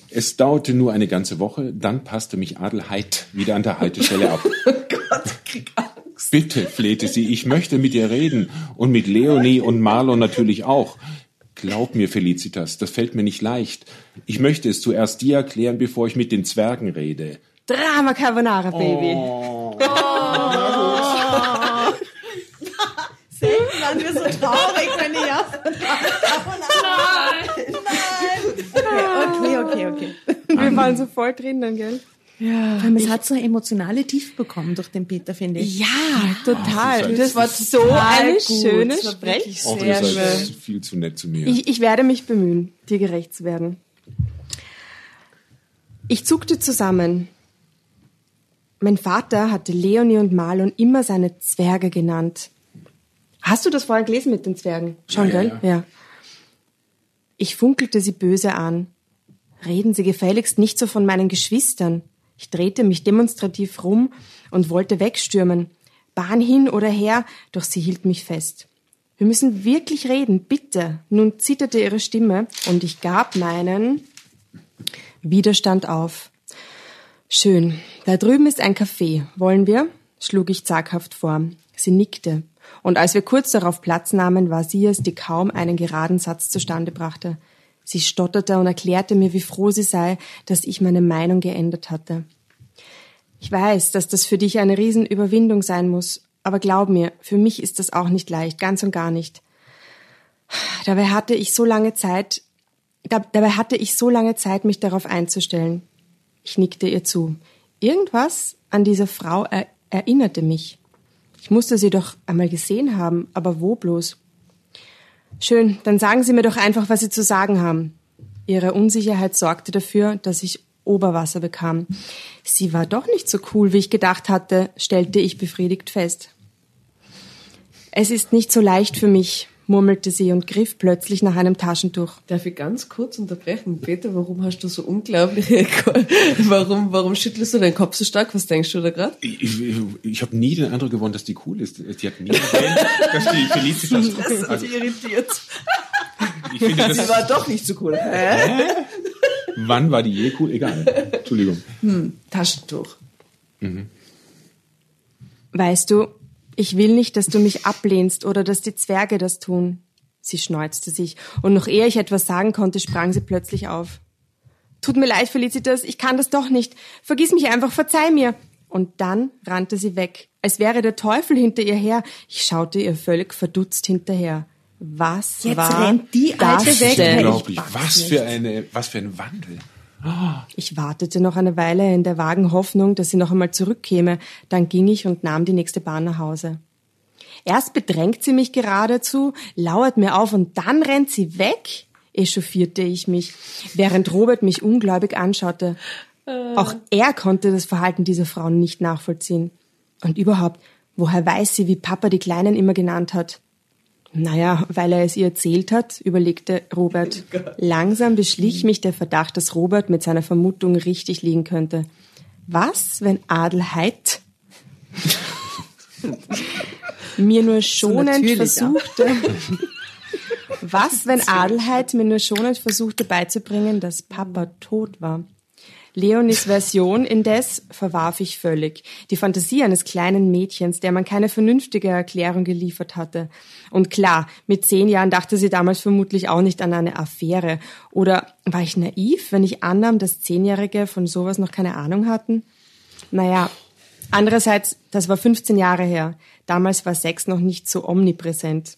Es dauerte nur eine ganze Woche, dann passte mich Adelheid wieder an der Haltestelle ab. Gott, krieg Angst. Bitte, flehte sie, ich möchte mit dir reden. Und mit Leonie und Marlon natürlich auch. Glaub mir, Felicitas, das fällt mir nicht leicht. Ich möchte es zuerst dir erklären, bevor ich mit den Zwergen rede. Drama Carbonara, Baby. Selten waren wir so traurig, wenn ich ja. Okay, okay, okay. Wir waren so voll drinnen, gell? Vor allem, es hat so eine emotionale Tiefe bekommen durch den Peter, finde ich. Ja, total. das Das war so eine schöne Das war wirklich Auch sehr ihr seid schön. viel zu nett zu mir. Ich, ich werde mich bemühen, dir gerecht zu werden. Ich zuckte zusammen. Mein Vater hatte Leonie und Marlon immer seine Zwerge genannt. Hast du das vorher gelesen mit den Zwergen? Schon, Ja, ja, gell? Ja. Ich funkelte sie böse an. Reden Sie gefälligst nicht so von meinen Geschwistern. Ich drehte mich demonstrativ rum und wollte wegstürmen. Bahn hin oder her, doch sie hielt mich fest. Wir müssen wirklich reden, bitte. Nun zitterte ihre Stimme und ich gab meinen Widerstand auf. Schön. Da drüben ist ein Café. Wollen wir? schlug ich zaghaft vor. Sie nickte. Und als wir kurz darauf Platz nahmen, war sie es, die kaum einen geraden Satz zustande brachte. Sie stotterte und erklärte mir, wie froh sie sei, dass ich meine Meinung geändert hatte. Ich weiß, dass das für dich eine Riesenüberwindung sein muss, Aber glaub mir, für mich ist das auch nicht leicht, ganz und gar nicht. Dabei hatte ich so lange Zeit, da, dabei hatte ich so lange Zeit, mich darauf einzustellen. Ich nickte ihr zu. Irgendwas an dieser Frau er, erinnerte mich. Ich musste sie doch einmal gesehen haben, aber wo bloß? Schön, dann sagen Sie mir doch einfach, was Sie zu sagen haben. Ihre Unsicherheit sorgte dafür, dass ich Oberwasser bekam. Sie war doch nicht so cool, wie ich gedacht hatte, stellte ich befriedigt fest. Es ist nicht so leicht für mich, murmelte sie und griff plötzlich nach einem Taschentuch. Darf ich ganz kurz unterbrechen? Peter, warum hast du so unglaubliche, warum, warum schüttelst du deinen Kopf so stark? Was denkst du da gerade? Ich, ich, ich habe nie den Eindruck gewonnen, dass die cool ist. Die hat nie erwähnt, dass die Felicitas... Das hat sie irritiert. Ich finde, Sie das, war doch nicht so cool. Hä? wann war die je cool? Egal. Entschuldigung. Taschentuch. Weißt du, ich will nicht, dass du mich ablehnst oder dass die Zwerge das tun. Sie schneuzte sich, und noch ehe ich etwas sagen konnte, sprang sie plötzlich auf. Tut mir leid, Felicitas, ich kann das doch nicht. Vergiss mich einfach, verzeih mir. Und dann rannte sie weg, als wäre der Teufel hinter ihr her. Ich schaute ihr völlig verdutzt hinterher. Was Jetzt war rennt die Alte das weg. Unglaublich. Was nicht. für eine, was für ein Wandel. Ich wartete noch eine Weile in der vagen Hoffnung, dass sie noch einmal zurückkäme, dann ging ich und nahm die nächste Bahn nach Hause. Erst bedrängt sie mich geradezu, lauert mir auf und dann rennt sie weg, echauffierte ich mich, während Robert mich ungläubig anschaute. Auch er konnte das Verhalten dieser Frau nicht nachvollziehen. Und überhaupt, woher weiß sie, wie Papa die Kleinen immer genannt hat? Naja, weil er es ihr erzählt hat, überlegte Robert. Langsam beschlich mich der Verdacht, dass Robert mit seiner Vermutung richtig liegen könnte. Was, wenn Adelheid mir nur schonend natürlich, versuchte, was, wenn Adelheid mir nur schonend versuchte beizubringen, dass Papa tot war? Leonis Version indes verwarf ich völlig. Die Fantasie eines kleinen Mädchens, der man keine vernünftige Erklärung geliefert hatte. Und klar, mit zehn Jahren dachte sie damals vermutlich auch nicht an eine Affäre. Oder war ich naiv, wenn ich annahm, dass Zehnjährige von sowas noch keine Ahnung hatten? Naja, andererseits, das war 15 Jahre her. Damals war Sex noch nicht so omnipräsent.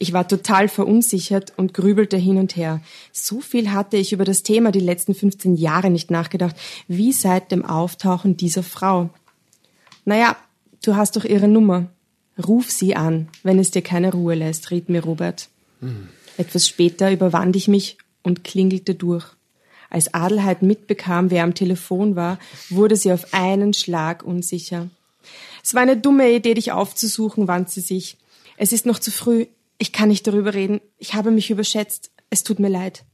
Ich war total verunsichert und grübelte hin und her. So viel hatte ich über das Thema die letzten 15 Jahre nicht nachgedacht, wie seit dem Auftauchen dieser Frau. Naja, du hast doch ihre Nummer. Ruf sie an, wenn es dir keine Ruhe lässt, riet mir Robert. Etwas später überwand ich mich und klingelte durch. Als Adelheid mitbekam, wer am Telefon war, wurde sie auf einen Schlag unsicher. Es war eine dumme Idee, dich aufzusuchen, wandte sie sich. Es ist noch zu früh. Ich kann nicht darüber reden. Ich habe mich überschätzt. Es tut mir leid.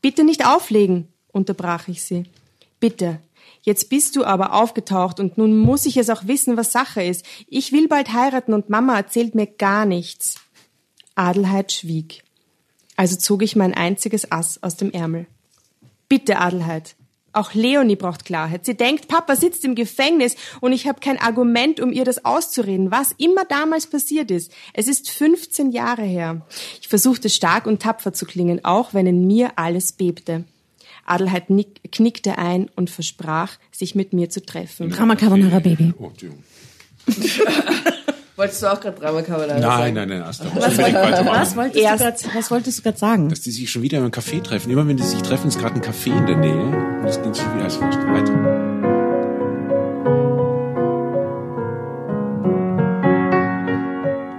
Bitte nicht auflegen, unterbrach ich sie. Bitte. Jetzt bist du aber aufgetaucht und nun muss ich es auch wissen, was Sache ist. Ich will bald heiraten und Mama erzählt mir gar nichts. Adelheid schwieg. Also zog ich mein einziges Ass aus dem Ärmel. Bitte, Adelheid. Auch Leonie braucht Klarheit. Sie denkt, Papa sitzt im Gefängnis und ich habe kein Argument, um ihr das auszureden, was immer damals passiert ist. Es ist 15 Jahre her. Ich versuchte stark und tapfer zu klingen, auch wenn in mir alles bebte. Adelheid nick, knickte ein und versprach, sich mit mir zu treffen. Drama Carbonara Baby. Oh. Wolltest du auch gerade Drama Carbonara Nein, sagen? nein, nein, Asta. Was, unbedingt weitermachen. Was wolltest, Erst- du grad, was wolltest du gerade sagen? Dass die sich schon wieder im Café treffen. Immer wenn die sich treffen, ist gerade ein Café in der Nähe. Und das klingt schon wieder als wurscht. Weiter.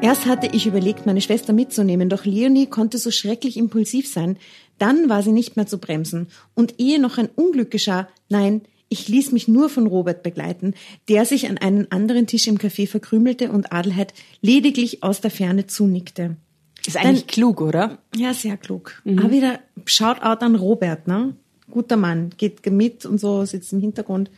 Erst hatte ich überlegt, meine Schwester mitzunehmen, doch Leonie konnte so schrecklich impulsiv sein. Dann war sie nicht mehr zu bremsen. Und ehe noch ein Unglück geschah, nein, ich ließ mich nur von Robert begleiten, der sich an einen anderen Tisch im Café verkrümelte und Adelheid lediglich aus der Ferne zunickte. Ist eigentlich klug, oder? Ja, sehr klug. Aber wieder Shoutout an Robert, ne? Guter Mann, geht mit und so, sitzt im Hintergrund.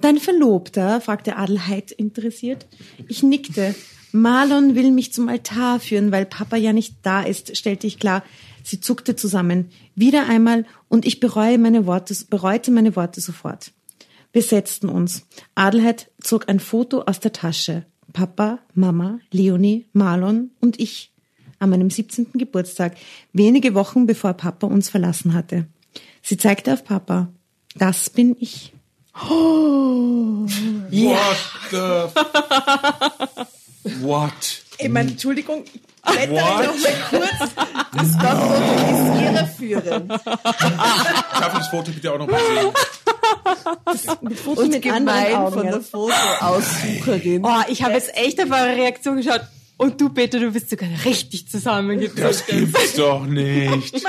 Dein Verlobter? fragte Adelheid interessiert. Ich nickte. Marlon will mich zum Altar führen, weil Papa ja nicht da ist, stellte ich klar. Sie zuckte zusammen. Wieder einmal und ich bereue meine Worte, bereute meine Worte sofort. Wir setzten uns. Adelheid zog ein Foto aus der Tasche. Papa, Mama, Leonie, Marlon und ich. An meinem 17. Geburtstag, wenige Wochen bevor Papa uns verlassen hatte. Sie zeigte auf Papa. Das bin ich. What the... What? Ich meine, Entschuldigung, ich blätter What? noch mal kurz. Das Stockfoto ist irreführend. Darf ich das Foto bitte auch noch mal sehen? Mit Foto Und mit anderen gemein Augen. von der Fotoaussucherin. Oh, ich habe jetzt echt auf eure Reaktion geschaut. Und du, Peter, du bist sogar richtig zusammengezogen. Das gibt's doch nicht.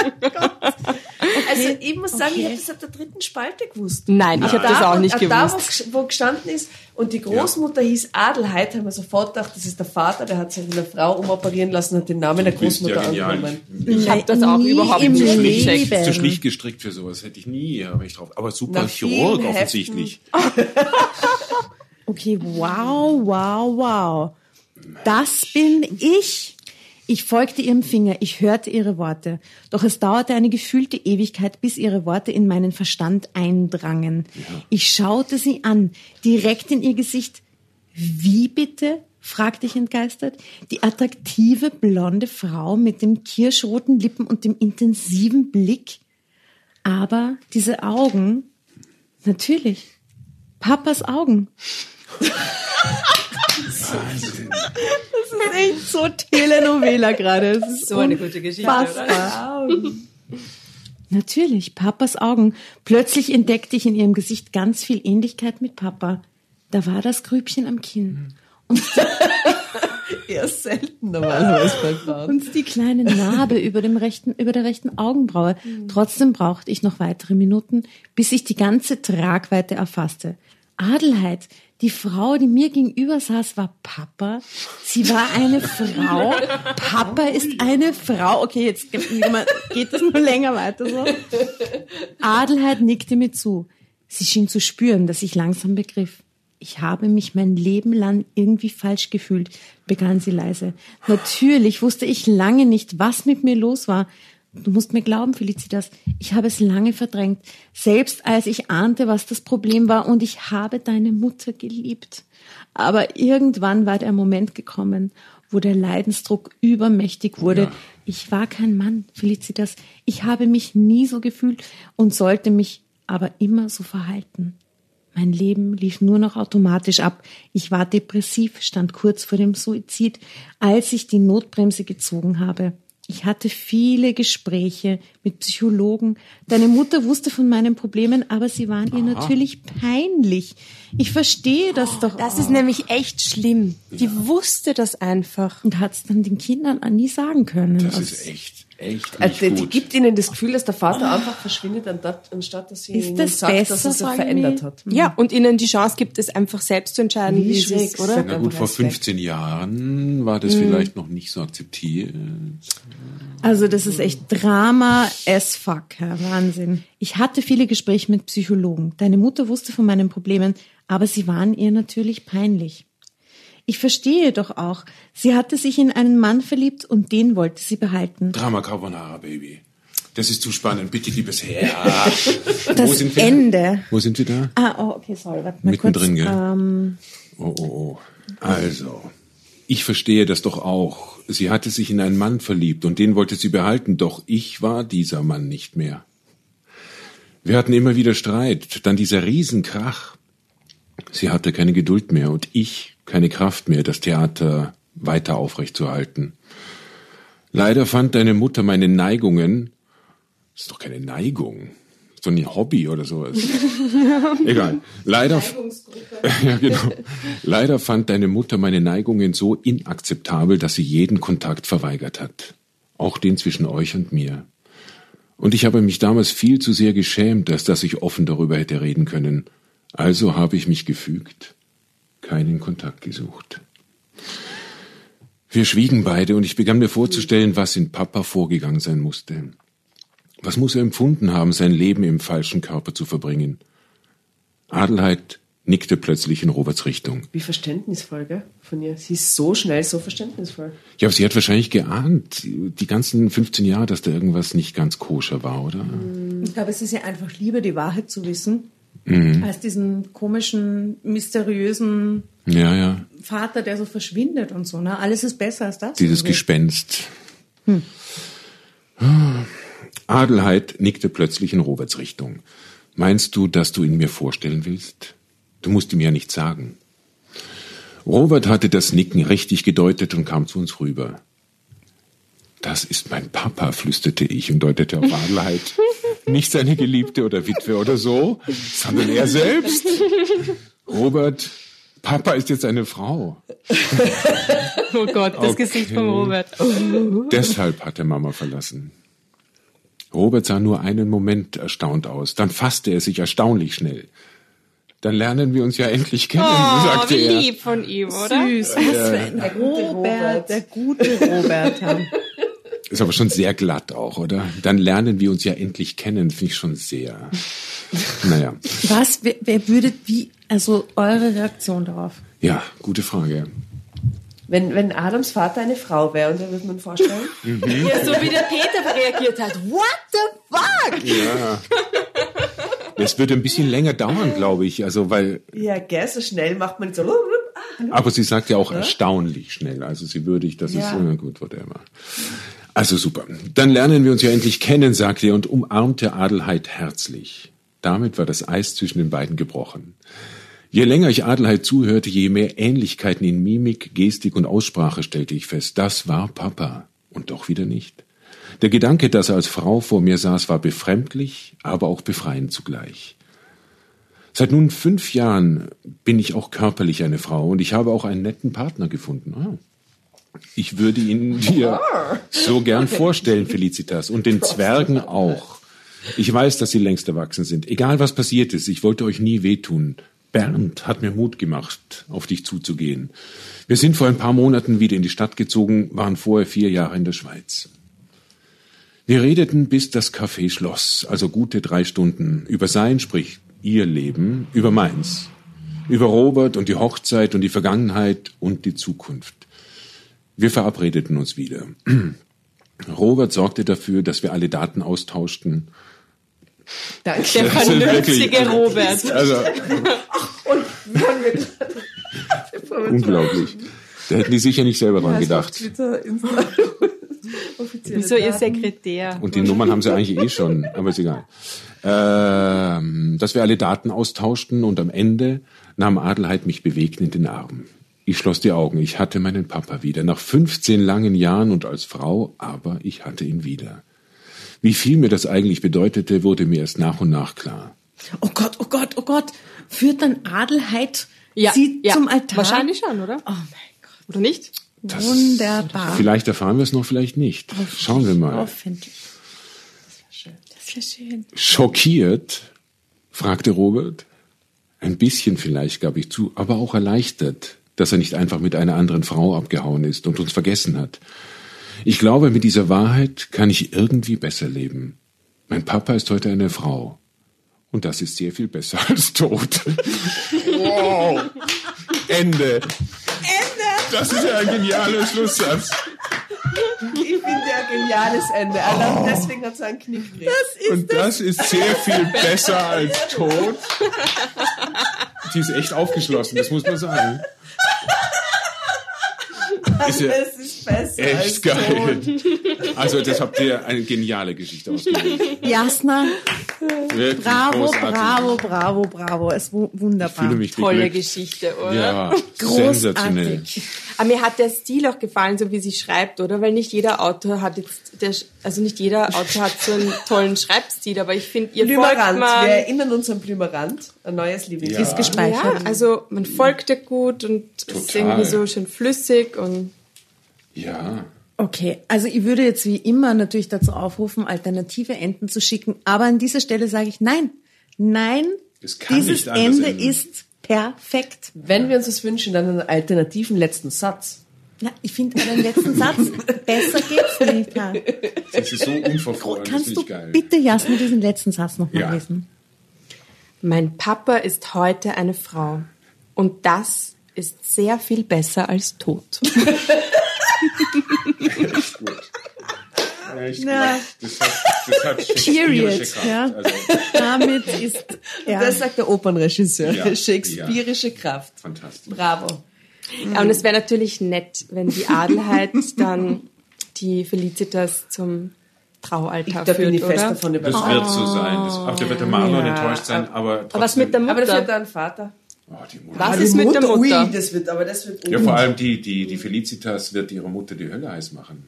Also ich muss sagen, ich habe das ab der dritten Spalte gewusst. Nein, ich habe das auch nicht Da, wo, gewusst. gesch- wo gestanden ist, und die Großmutter hieß Adelheid, haben wir sofort gedacht, das ist der Vater, der hat sich eine Frau umoperieren lassen und den Namen der Großmutter ja angenommen. Ich habe das auch Nie überhaupt im nicht Zu schlicht, zu schlicht gestrickt für sowas hätte ich nie recht drauf. Aber super Nach Chirurg offensichtlich. Okay, wow, wow, wow. Das bin ich. Ich folgte ihrem Finger, ich hörte ihre Worte. Doch es dauerte eine gefühlte Ewigkeit, bis ihre Worte in meinen Verstand eindrangen. Ich schaute sie an, direkt in ihr Gesicht. Wie bitte? fragte ich entgeistert. Die attraktive blonde Frau mit den kirschroten Lippen und dem intensiven Blick. Aber diese Augen, natürlich, Papas Augen. Das ist echt so Telenovela gerade. Es ist So eine gute Geschichte, unfassbar. Natürlich, Papas Augen. Plötzlich entdeckte ich in ihrem Gesicht ganz viel Ähnlichkeit mit Papa. Da war das Grübchen am Kinn. Und, Eher selten normalerweise bei Frauen. und die kleine Narbe über, dem rechten, über der rechten Augenbraue. Trotzdem brauchte ich noch weitere Minuten, bis ich die ganze Tragweite erfasste. Adelheid, die Frau, die mir gegenüber saß, war Papa. Sie war eine Frau. Papa ist eine Frau. Okay, jetzt geht es nur länger weiter so. Adelheid nickte mir zu. Sie schien zu spüren, dass ich langsam begriff. Ich habe mich mein Leben lang irgendwie falsch gefühlt, begann sie leise. Natürlich wusste ich lange nicht, was mit mir los war. Du musst mir glauben, Felicitas, ich habe es lange verdrängt, selbst als ich ahnte, was das Problem war, und ich habe deine Mutter geliebt. Aber irgendwann war der Moment gekommen, wo der Leidensdruck übermächtig wurde. Ja. Ich war kein Mann, Felicitas. Ich habe mich nie so gefühlt und sollte mich aber immer so verhalten. Mein Leben lief nur noch automatisch ab. Ich war depressiv, stand kurz vor dem Suizid, als ich die Notbremse gezogen habe. Ich hatte viele Gespräche mit Psychologen. Deine Mutter wusste von meinen Problemen, aber sie waren ihr natürlich peinlich. Ich verstehe das doch. Das auch. ist nämlich echt schlimm. Die wusste das einfach. und hat es dann den Kindern nie sagen können. Das Also, ist echt, echt nicht Also, die gut. gibt ihnen das Gefühl, dass der Vater einfach verschwindet, anstatt dass sie Ist ihnen das sagt, besser, dass er sich verändert hat. Ja, und ihnen die Chance gibt, es einfach selbst zu entscheiden, Wie wie, es schräg ist, oder? Na gut, vor alles weg. 15 Jahren war das vielleicht noch nicht so akzeptiert. Also das ist echt Drama as fuck, ja, Wahnsinn. Ich hatte viele Gespräche mit Psychologen. Deine Mutter wusste von meinen Problemen, aber sie waren ihr natürlich peinlich. Ich verstehe doch auch, sie hatte sich in einen Mann verliebt und den wollte sie behalten. Drama Carbonara, Baby. Das ist zu spannend. Bitte, liebes Herz. Wo Das sind wir? Ende. Wo sind wir da? Ah, oh, okay, sorry, warte mal Mittendrin, kurz. gell? Ähm, Oh, oh, oh. Also, ich verstehe das doch auch. Sie hatte sich in einen Mann verliebt und den wollte sie behalten, doch ich war dieser Mann nicht mehr. Wir hatten immer wieder Streit, dann dieser Riesenkrach. Sie hatte keine Geduld mehr und ich keine Kraft mehr, das Theater weiter aufrechtzuerhalten. Leider fand deine Mutter meine Neigungen, das ist doch keine Neigung, so ein Hobby oder sowas. Egal. Leider, ja, genau. Leider fand deine Mutter meine Neigungen so inakzeptabel, dass sie jeden Kontakt verweigert hat. Auch den zwischen euch und mir. Und ich habe mich damals viel zu sehr geschämt, als dass ich offen darüber hätte reden können. Also habe ich mich gefügt, keinen Kontakt gesucht. Wir schwiegen beide und ich begann mir vorzustellen, was in Papa vorgegangen sein musste. Was muss er empfunden haben, sein Leben im falschen Körper zu verbringen? Adelheid nickte plötzlich in Roberts Richtung. Wie verständnisvoll, gell, von ihr. Sie ist so schnell, so verständnisvoll. Ja, aber sie hat wahrscheinlich geahnt, die ganzen 15 Jahre, dass da irgendwas nicht ganz koscher war, oder? ich glaube, es ist ja einfach lieber, die Wahrheit zu wissen, Mhm. als diesen komischen, mysteriösen Ja, ja. Vater, der so verschwindet und so. Ne? Alles ist besser als das. Dieses. Gespenst. Adelheid nickte plötzlich in Roberts Richtung. Meinst du, dass du ihn mir vorstellen willst? Du musst ihm ja nichts sagen. Robert hatte das Nicken richtig gedeutet und kam zu uns rüber. Das ist mein Papa, flüsterte ich und deutete auf Adelheid. Nicht seine Geliebte oder Witwe oder so, sondern er selbst. Robert, Papa ist jetzt eine Frau. Oh Gott, das Okay. Gesicht von Robert. Deshalb hat er Mama verlassen. Robert sah nur einen Moment erstaunt aus. Dann fasste er sich erstaunlich schnell. Dann lernen wir uns ja endlich kennen, Oh, sagte wie er. lieb von ihm, oder? Süß, was für ein gute Robert, Robert. der gute Robert. Ja. Ist aber schon sehr glatt auch, oder? Dann lernen wir uns ja endlich kennen, finde ich schon sehr. Naja, Was, wer, wer würde, wie, also eure Reaktion darauf? ja, gute Frage. Wenn, wenn Adams Vater eine Frau wäre, und da würde man vorstellen. Ja, so wie der Peter reagiert hat. What the fuck? Ja. Es wird ein bisschen länger dauern, glaube ich. Also, weil, Ja, gell, so schnell macht man nicht so. aber sie sagt ja auch erstaunlich schnell. Also sie würdigt, das Ja. ist immer gut, whatever. Also super. Dann lernen wir uns ja endlich kennen, sagte er und umarmte Adelheid herzlich. Damit war das Eis zwischen den beiden gebrochen. Je länger ich Adelheid zuhörte, je mehr Ähnlichkeiten in Mimik, Gestik und Aussprache stellte ich fest. Das war Papa. Und doch wieder nicht. Der Gedanke, dass er als Frau vor mir saß, war befremdlich, aber auch befreiend zugleich. Seit nun fünf Jahren bin ich auch körperlich eine Frau und ich habe auch einen netten Partner gefunden. Ah. Ich würde ihn dir so gern vorstellen, Felicitas, und den Zwergen auch. Ich weiß, dass sie längst erwachsen sind. Egal was passiert ist, ich wollte euch nie wehtun. Bernd hat mir Mut gemacht, auf dich zuzugehen. Wir sind vor ein paar Monaten wieder in die Stadt gezogen, waren vorher vier Jahre in der Schweiz. Wir redeten, bis das Café schloss, also gute drei Stunden, über sein, sprich ihr Leben, über meins, über Robert und die Hochzeit und die Vergangenheit und die Zukunft. Wir verabredeten uns wieder. Robert sorgte dafür, dass wir alle Daten austauschten. Danke. Der Das ist vernünftige wirklich- Robert. Also Und wir unglaublich. Da hätten die sicher nicht selber dran gedacht. Twitter, Insta. Offizielle Wieso ihr. Sekretär? Und die Nummern haben sie eigentlich eh schon, aber ist egal. Ähm, dass wir alle Daten austauschten und am Ende nahm Adelheid mich bewegt in den Arm. Ich schloss die Augen. Ich hatte meinen Papa wieder. Nach 15 langen Jahren und als Frau, aber ich hatte ihn wieder. Wie viel mir das eigentlich bedeutete, wurde mir erst nach und nach klar. Oh Gott, oh Gott, oh Gott. Führt dann Adelheid Ja, sie ja. zum Altar? Wahrscheinlich schon, oder? Oh mein Gott. Oder nicht? Das- Wunderbar. Vielleicht erfahren wir es noch, vielleicht nicht. Schauen wir mal. Hoffentlich. Das wäre schön. Schockiert? fragte Robert. Ein bisschen vielleicht, gab ich zu, aber auch erleichtert, dass er nicht einfach mit einer anderen Frau abgehauen ist und uns vergessen hat. Ich glaube, mit dieser Wahrheit kann ich irgendwie besser leben. Mein Papa ist heute eine Frau. Und das ist sehr viel besser als tot. wow. Ende. Ende. Das ist ja ein genialer Schlusssatz. Ich finde ja ein geniales Ende. Allein deswegen hat es einen Knick gekriegt. Und das ist sehr viel besser als tot. Die ist echt aufgeschlossen, das muss man sagen. Ist ja Das ist besser als echt geil. Also das habt ihr eine geniale Geschichte ausgewählt. Jasna, Wirklich bravo, großartig. bravo, bravo, bravo. Es ist wunderbar. fühle mich Tolle. Geschichte, oder? Ja, sensationell. Großartig. Aber mir hat der Stil auch gefallen, so wie sie schreibt, oder? Weil nicht jeder Autor hat jetzt, der, also nicht jeder Autor hat so einen tollen Schreibstil, aber ich finde, ihr folgt Blümerand. man, Wir erinnern uns an Blümerand. Ein neues Lieblings. Ja. Ist gespeichert. ja, also man folgt ihr gut und es ist Total. irgendwie so schön flüssig und Ja. Okay, also ich würde jetzt wie immer natürlich dazu aufrufen, alternative Enden zu schicken, aber an dieser Stelle sage ich nein, nein, Es kann dieses Ende enden. ist perfekt. Wenn wir uns das wünschen, dann einen alternativen letzten Satz. Ja, ich finde den letzten Satz, besser geht's nicht. Ja. Das ist so unverfroren, das Kannst du geil. bitte, Jasmin, diesen letzten Satz nochmal Ja. lesen? mein Papa ist heute eine Frau. Und das ist sehr viel besser als tot. Echt gut. Echt Ja. gut. Das hat, das hat Period. Kraft. Ja. Also, Damit ist, ja. Das sagt der Opernregisseur. Ja. Shakespeareische Kraft. fantastisch. Bravo. Ja, und es wäre natürlich nett, wenn die Adelheid dann die Felicitas zum Traualtar Da bin ich führt, fest oder? davon Das überzeugt. wird so sein. Das, aber da wird der Marlon Ja, enttäuscht sein, aber trotzdem. Aber was mit der Mutter? Aber das wird dann Vater. Oh. Was ist mit der Mutter? Ui, das wird, aber das wird Ja, vor allem die, die, die Felicitas wird ihrer Mutter die Hölle heiß machen.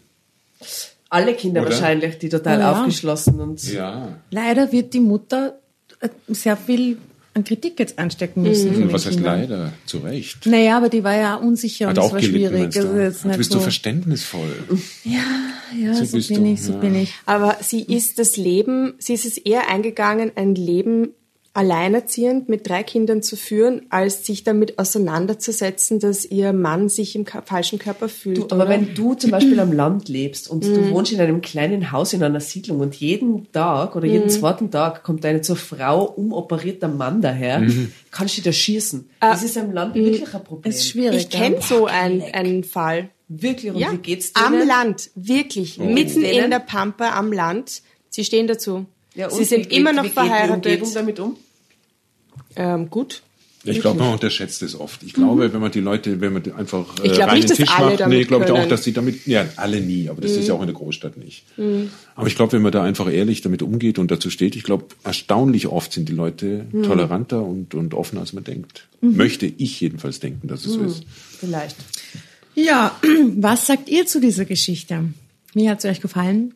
alle Kinder Oder? wahrscheinlich, die total Ja. aufgeschlossen und Ja. Leider wird die Mutter äh, sehr viel an Kritik jetzt anstecken müssen. den Was heißt Kindern. leider? Zu Recht. Naja, aber die war ja unsicher Hat und es war gelitten, schwierig. du? Also jetzt Du nicht bist so. so verständnisvoll. ja, So so, bist bin du, ich, so ja. bin ich. Aber sie ist das Leben, sie ist es eher eingegangen, ein Leben alleinerziehend mit drei Kindern zu führen, als sich damit auseinanderzusetzen, dass ihr Mann sich im falschen Körper fühlt. Du, aber oder? wenn du zum Beispiel am Land lebst und du wohnst in einem kleinen Haus in einer Siedlung und jeden Tag oder jeden zweiten Tag kommt eine zur Frau umoperierter Mann daher, kannst du da schießen. Das ist am Land wirklich ein Problem. Ist schwierig. ich kenne so einen, einen Fall. Wirklich, und Ja, wie geht's am denen? Land, wirklich, mitten Denen? in der Pampa am Land. Sie stehen dazu. Ja, und Sie sind wie, immer wie, noch wie geht Die verheiratet. Umgebung damit um? Ähm, gut. Ich glaube, man unterschätzt es oft. Ich glaube, wenn man die Leute, wenn man einfach äh, Ich glaub rein nicht, den Tisch macht, nee, glaube ich auch, dass die damit, ja, alle nie, aber das ist ja auch in der Großstadt nicht. Aber ich glaube, wenn man da einfach ehrlich damit umgeht und dazu steht, ich glaube, erstaunlich oft sind die Leute toleranter und, und offener, als man denkt. Möchte ich jedenfalls denken, dass es so ist. Vielleicht. Ja, was sagt ihr zu dieser Geschichte? Wie hat es euch gefallen?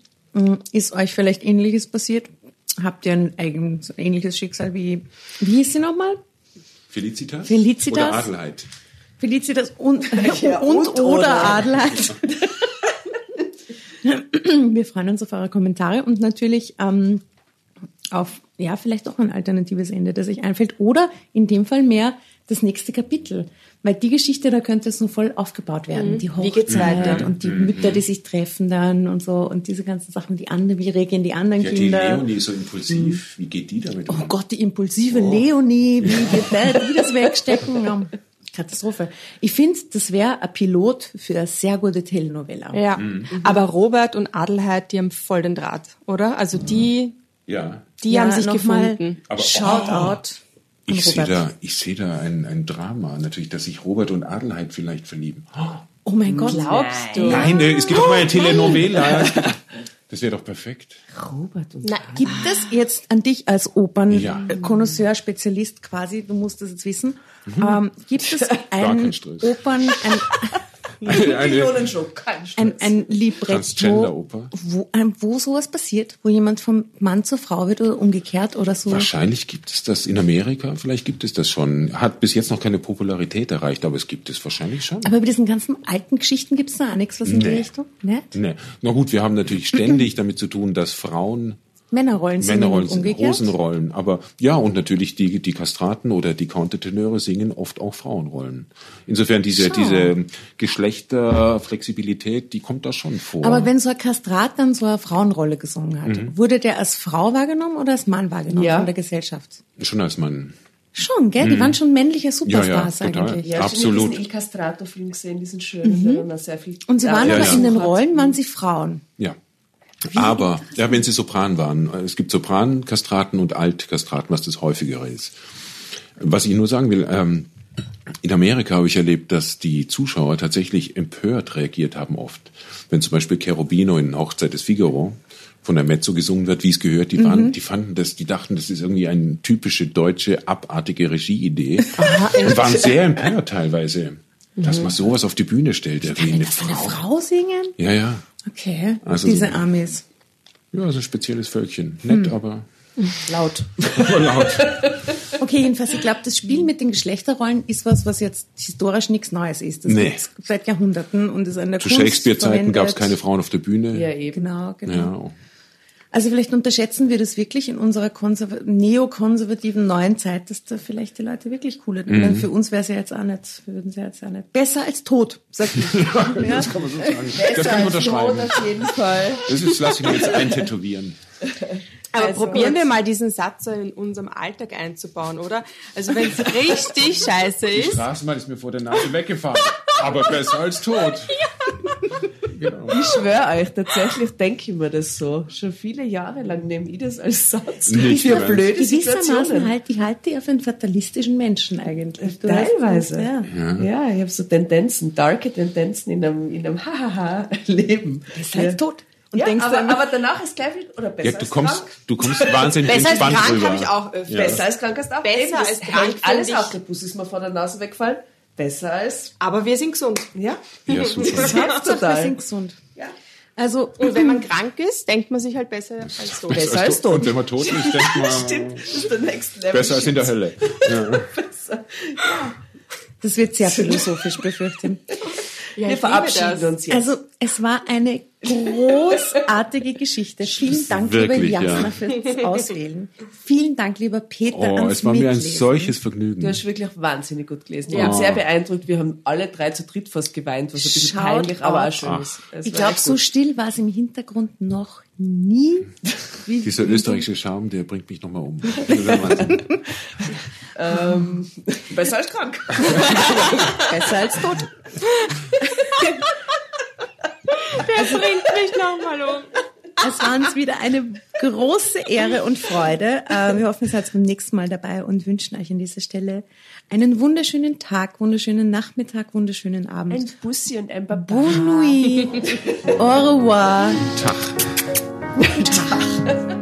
Ist euch vielleicht Ähnliches passiert? Habt ihr ein, eigen, so ein ähnliches Schicksal wie, wie hieß sie nochmal? Felicitas? Felicitas? Oder Adelheid? Felicitas und, Ja, und, und oder, oder. Adelheid. Wir freuen uns auf eure Kommentare und natürlich ähm, auf, ja, vielleicht auch ein alternatives Ende, das euch einfällt. Oder in dem Fall mehr das nächste Kapitel. Weil die Geschichte, da könnte es nur voll aufgebaut werden. Die Wie geht's Hochzeit weiter? und die Mütter, die sich treffen dann und so und diese ganzen Sachen, die anderen, wie reagieren die anderen Ja, die Kinder. Leonie ist so impulsiv. Wie geht die damit Oh um? Gott, die impulsive Leonie, wie wird das, wie das wegstecken? Ja, Katastrophe. Ich finde, das wäre ein Pilot für eine sehr gute Telenovela. Ja. Aber Robert und Adelheid, die haben voll den Draht, oder? Also die, Ja. die Ja, haben sich mal gefunden. Aber- Shoutout. Ich sehe da, ich sehe da ein, ein Drama, natürlich, dass sich Robert und Adelheid vielleicht verlieben. Oh mein Gott. Glaubst du? Nein, es gibt doch mal eine Telenovela. Es gibt- Das wäre doch perfekt. Robert und Na, Gibt es jetzt an dich als Ja. Opernkonnoisseur, Spezialist quasi, du musst das jetzt wissen, ähm, gibt es ein. Opern, ein, Eine Millionenshow, kein Stress. ein, ein Libretto, wo, wo sowas passiert, wo jemand vom Mann zur Frau wird oder umgekehrt oder so? Wahrscheinlich gibt es das in Amerika, vielleicht gibt es das schon. Hat bis jetzt noch keine Popularität erreicht, aber es gibt es wahrscheinlich schon. Aber bei diesen ganzen alten Geschichten gibt es da auch nichts, was in die Nee. Richtung? Nicht? Nee. Na gut, wir haben natürlich ständig damit zu tun, dass Frauen Männerrollen singen Männerrollen sind, umgekehrt. Hosenrollen. Aber ja, und natürlich die, die Kastraten oder die Countertenöre singen oft auch Frauenrollen. Insofern diese, Schau. diese Geschlechterflexibilität, die kommt da schon vor. Aber wenn so ein Kastrat dann so eine Frauenrolle gesungen hat, Mhm. wurde der als Frau wahrgenommen oder als Mann wahrgenommen Ja. von der Gesellschaft? schon als Mann. Schon, gell? Die waren schon männliche Mhm. Ja, ja, Superstars total. eigentlich. ja, Absolut. Ich habe diesen Il Castrato-Film gesehen, diesen schönen, auch sehr viel. Und sie waren Ja, aber ja. in den. Rollen, waren sie Frauen. Ja. Aber, ja, wenn sie Sopran waren. Es gibt Soprankastraten und Altkastraten, was das häufigere ist. Was ich nur sagen will, ähm, in Amerika habe ich erlebt, dass die Zuschauer tatsächlich empört reagiert haben oft. Wenn zum Beispiel Cherubino in Hochzeit des Figaro von der Mezzo gesungen wird, wie es gehört, die, waren, die fanden das, die dachten, das ist irgendwie eine typische deutsche, abartige Regieidee und waren sehr empört teilweise, dass man sowas auf die Bühne stellt, eine Darf eine Frau. Frau singen? Ja, ja. Okay, Also diese so- Amis. Ja, so ein spezielles Völkchen. Nett, aber, Laut. aber laut. Okay, jedenfalls, ich glaube, das Spiel mit den Geschlechterrollen ist was, was jetzt historisch nichts Neues ist. Das Nee. seit Jahrhunderten und ist an der Zu Shakespeare-Zeiten gab es keine Frauen auf der Bühne. Ja, eben. Genau, genau. Ja. Also vielleicht unterschätzen wir das wirklich in unserer konserva- neokonservativen neuen Zeit, dass da vielleicht die Leute wirklich coole. Ich Mhm. Für uns wäre es ja jetzt auch nicht, wir würden es ja jetzt auch nicht. Besser als tot, sag ich. ja. Das kann man so sagen. Das kann ich unterschreiben. Auf jeden Fall. Das ist, lass ich mir jetzt eintätowieren. Aber Also- probieren wir mal diesen Satz so in unserem Alltag einzubauen, oder? Also wenn es richtig scheiße Die ist, Straßenbahn ist mir vor der Nase weggefahren. Aber besser als tot. Genau. Ich schwöre euch, tatsächlich denke ich mir das so. Schon viele Jahre lang nehme ich das als Satz. Nicht für blöde Gewissermaßen Situationen. halt, ich halte dich auf einen fatalistischen Menschen eigentlich. Du Teilweise. Ja. Ja, ich habe so Tendenzen, darke Tendenzen in einem, in einem Hahaha-Leben. Besser als tot. Und ja, denkst aber, dann, aber danach ist gleich wieder, oder besser Ja, du als kommst, krank. du kommst wahnsinnig Besser als entspannt krank rüber. habe ich auch öfter. Ja. Besser als krank hast auch. Besser Eben, als krank Alles auf, der Bus ist mir vor der Nase weggefallen. Besser als, Aber wir sind gesund. ja. Ja, super. Das ja, hilft wir total. sind gesund. Ja. Also, Und wenn man krank ist, denkt man sich halt besser als so. Besser als tot. Und wenn man tot ist, denkt man, Stimmt, das ist der Next Level. besser als in der Hölle. Ja. das wird sehr philosophisch, befürchte ich. Ja, Wir verabschieden uns jetzt. Also, es war eine großartige Geschichte. Vielen Dank, Wirklich, lieber Jasna, ja. fürs Auswählen. Vielen Dank, lieber Peter, Oh, ans es war mir ein Mitlesen. solches Vergnügen. Du hast wirklich wahnsinnig gut gelesen. Ich Ja. bin sehr beeindruckt. Wir haben alle drei zu dritt fast geweint, was ein bisschen Schaut peinlich, aber auch schön ist. Ich glaube, so still war es im Hintergrund noch nie. Wie Dieser österreichische Charme, der bringt mich nochmal um. Ähm, besser als krank. besser als tot. Der bringt mich nochmal um. Es war uns wieder eine große Ehre und Freude. Äh, Wir hoffen, ihr seid beim nächsten Mal dabei und wünschen euch an dieser Stelle einen wunderschönen Tag, wunderschönen Nachmittag, wunderschönen Abend. Ein Bussi und ein Baba. Bonne nuit. Au revoir. Tag. Tag.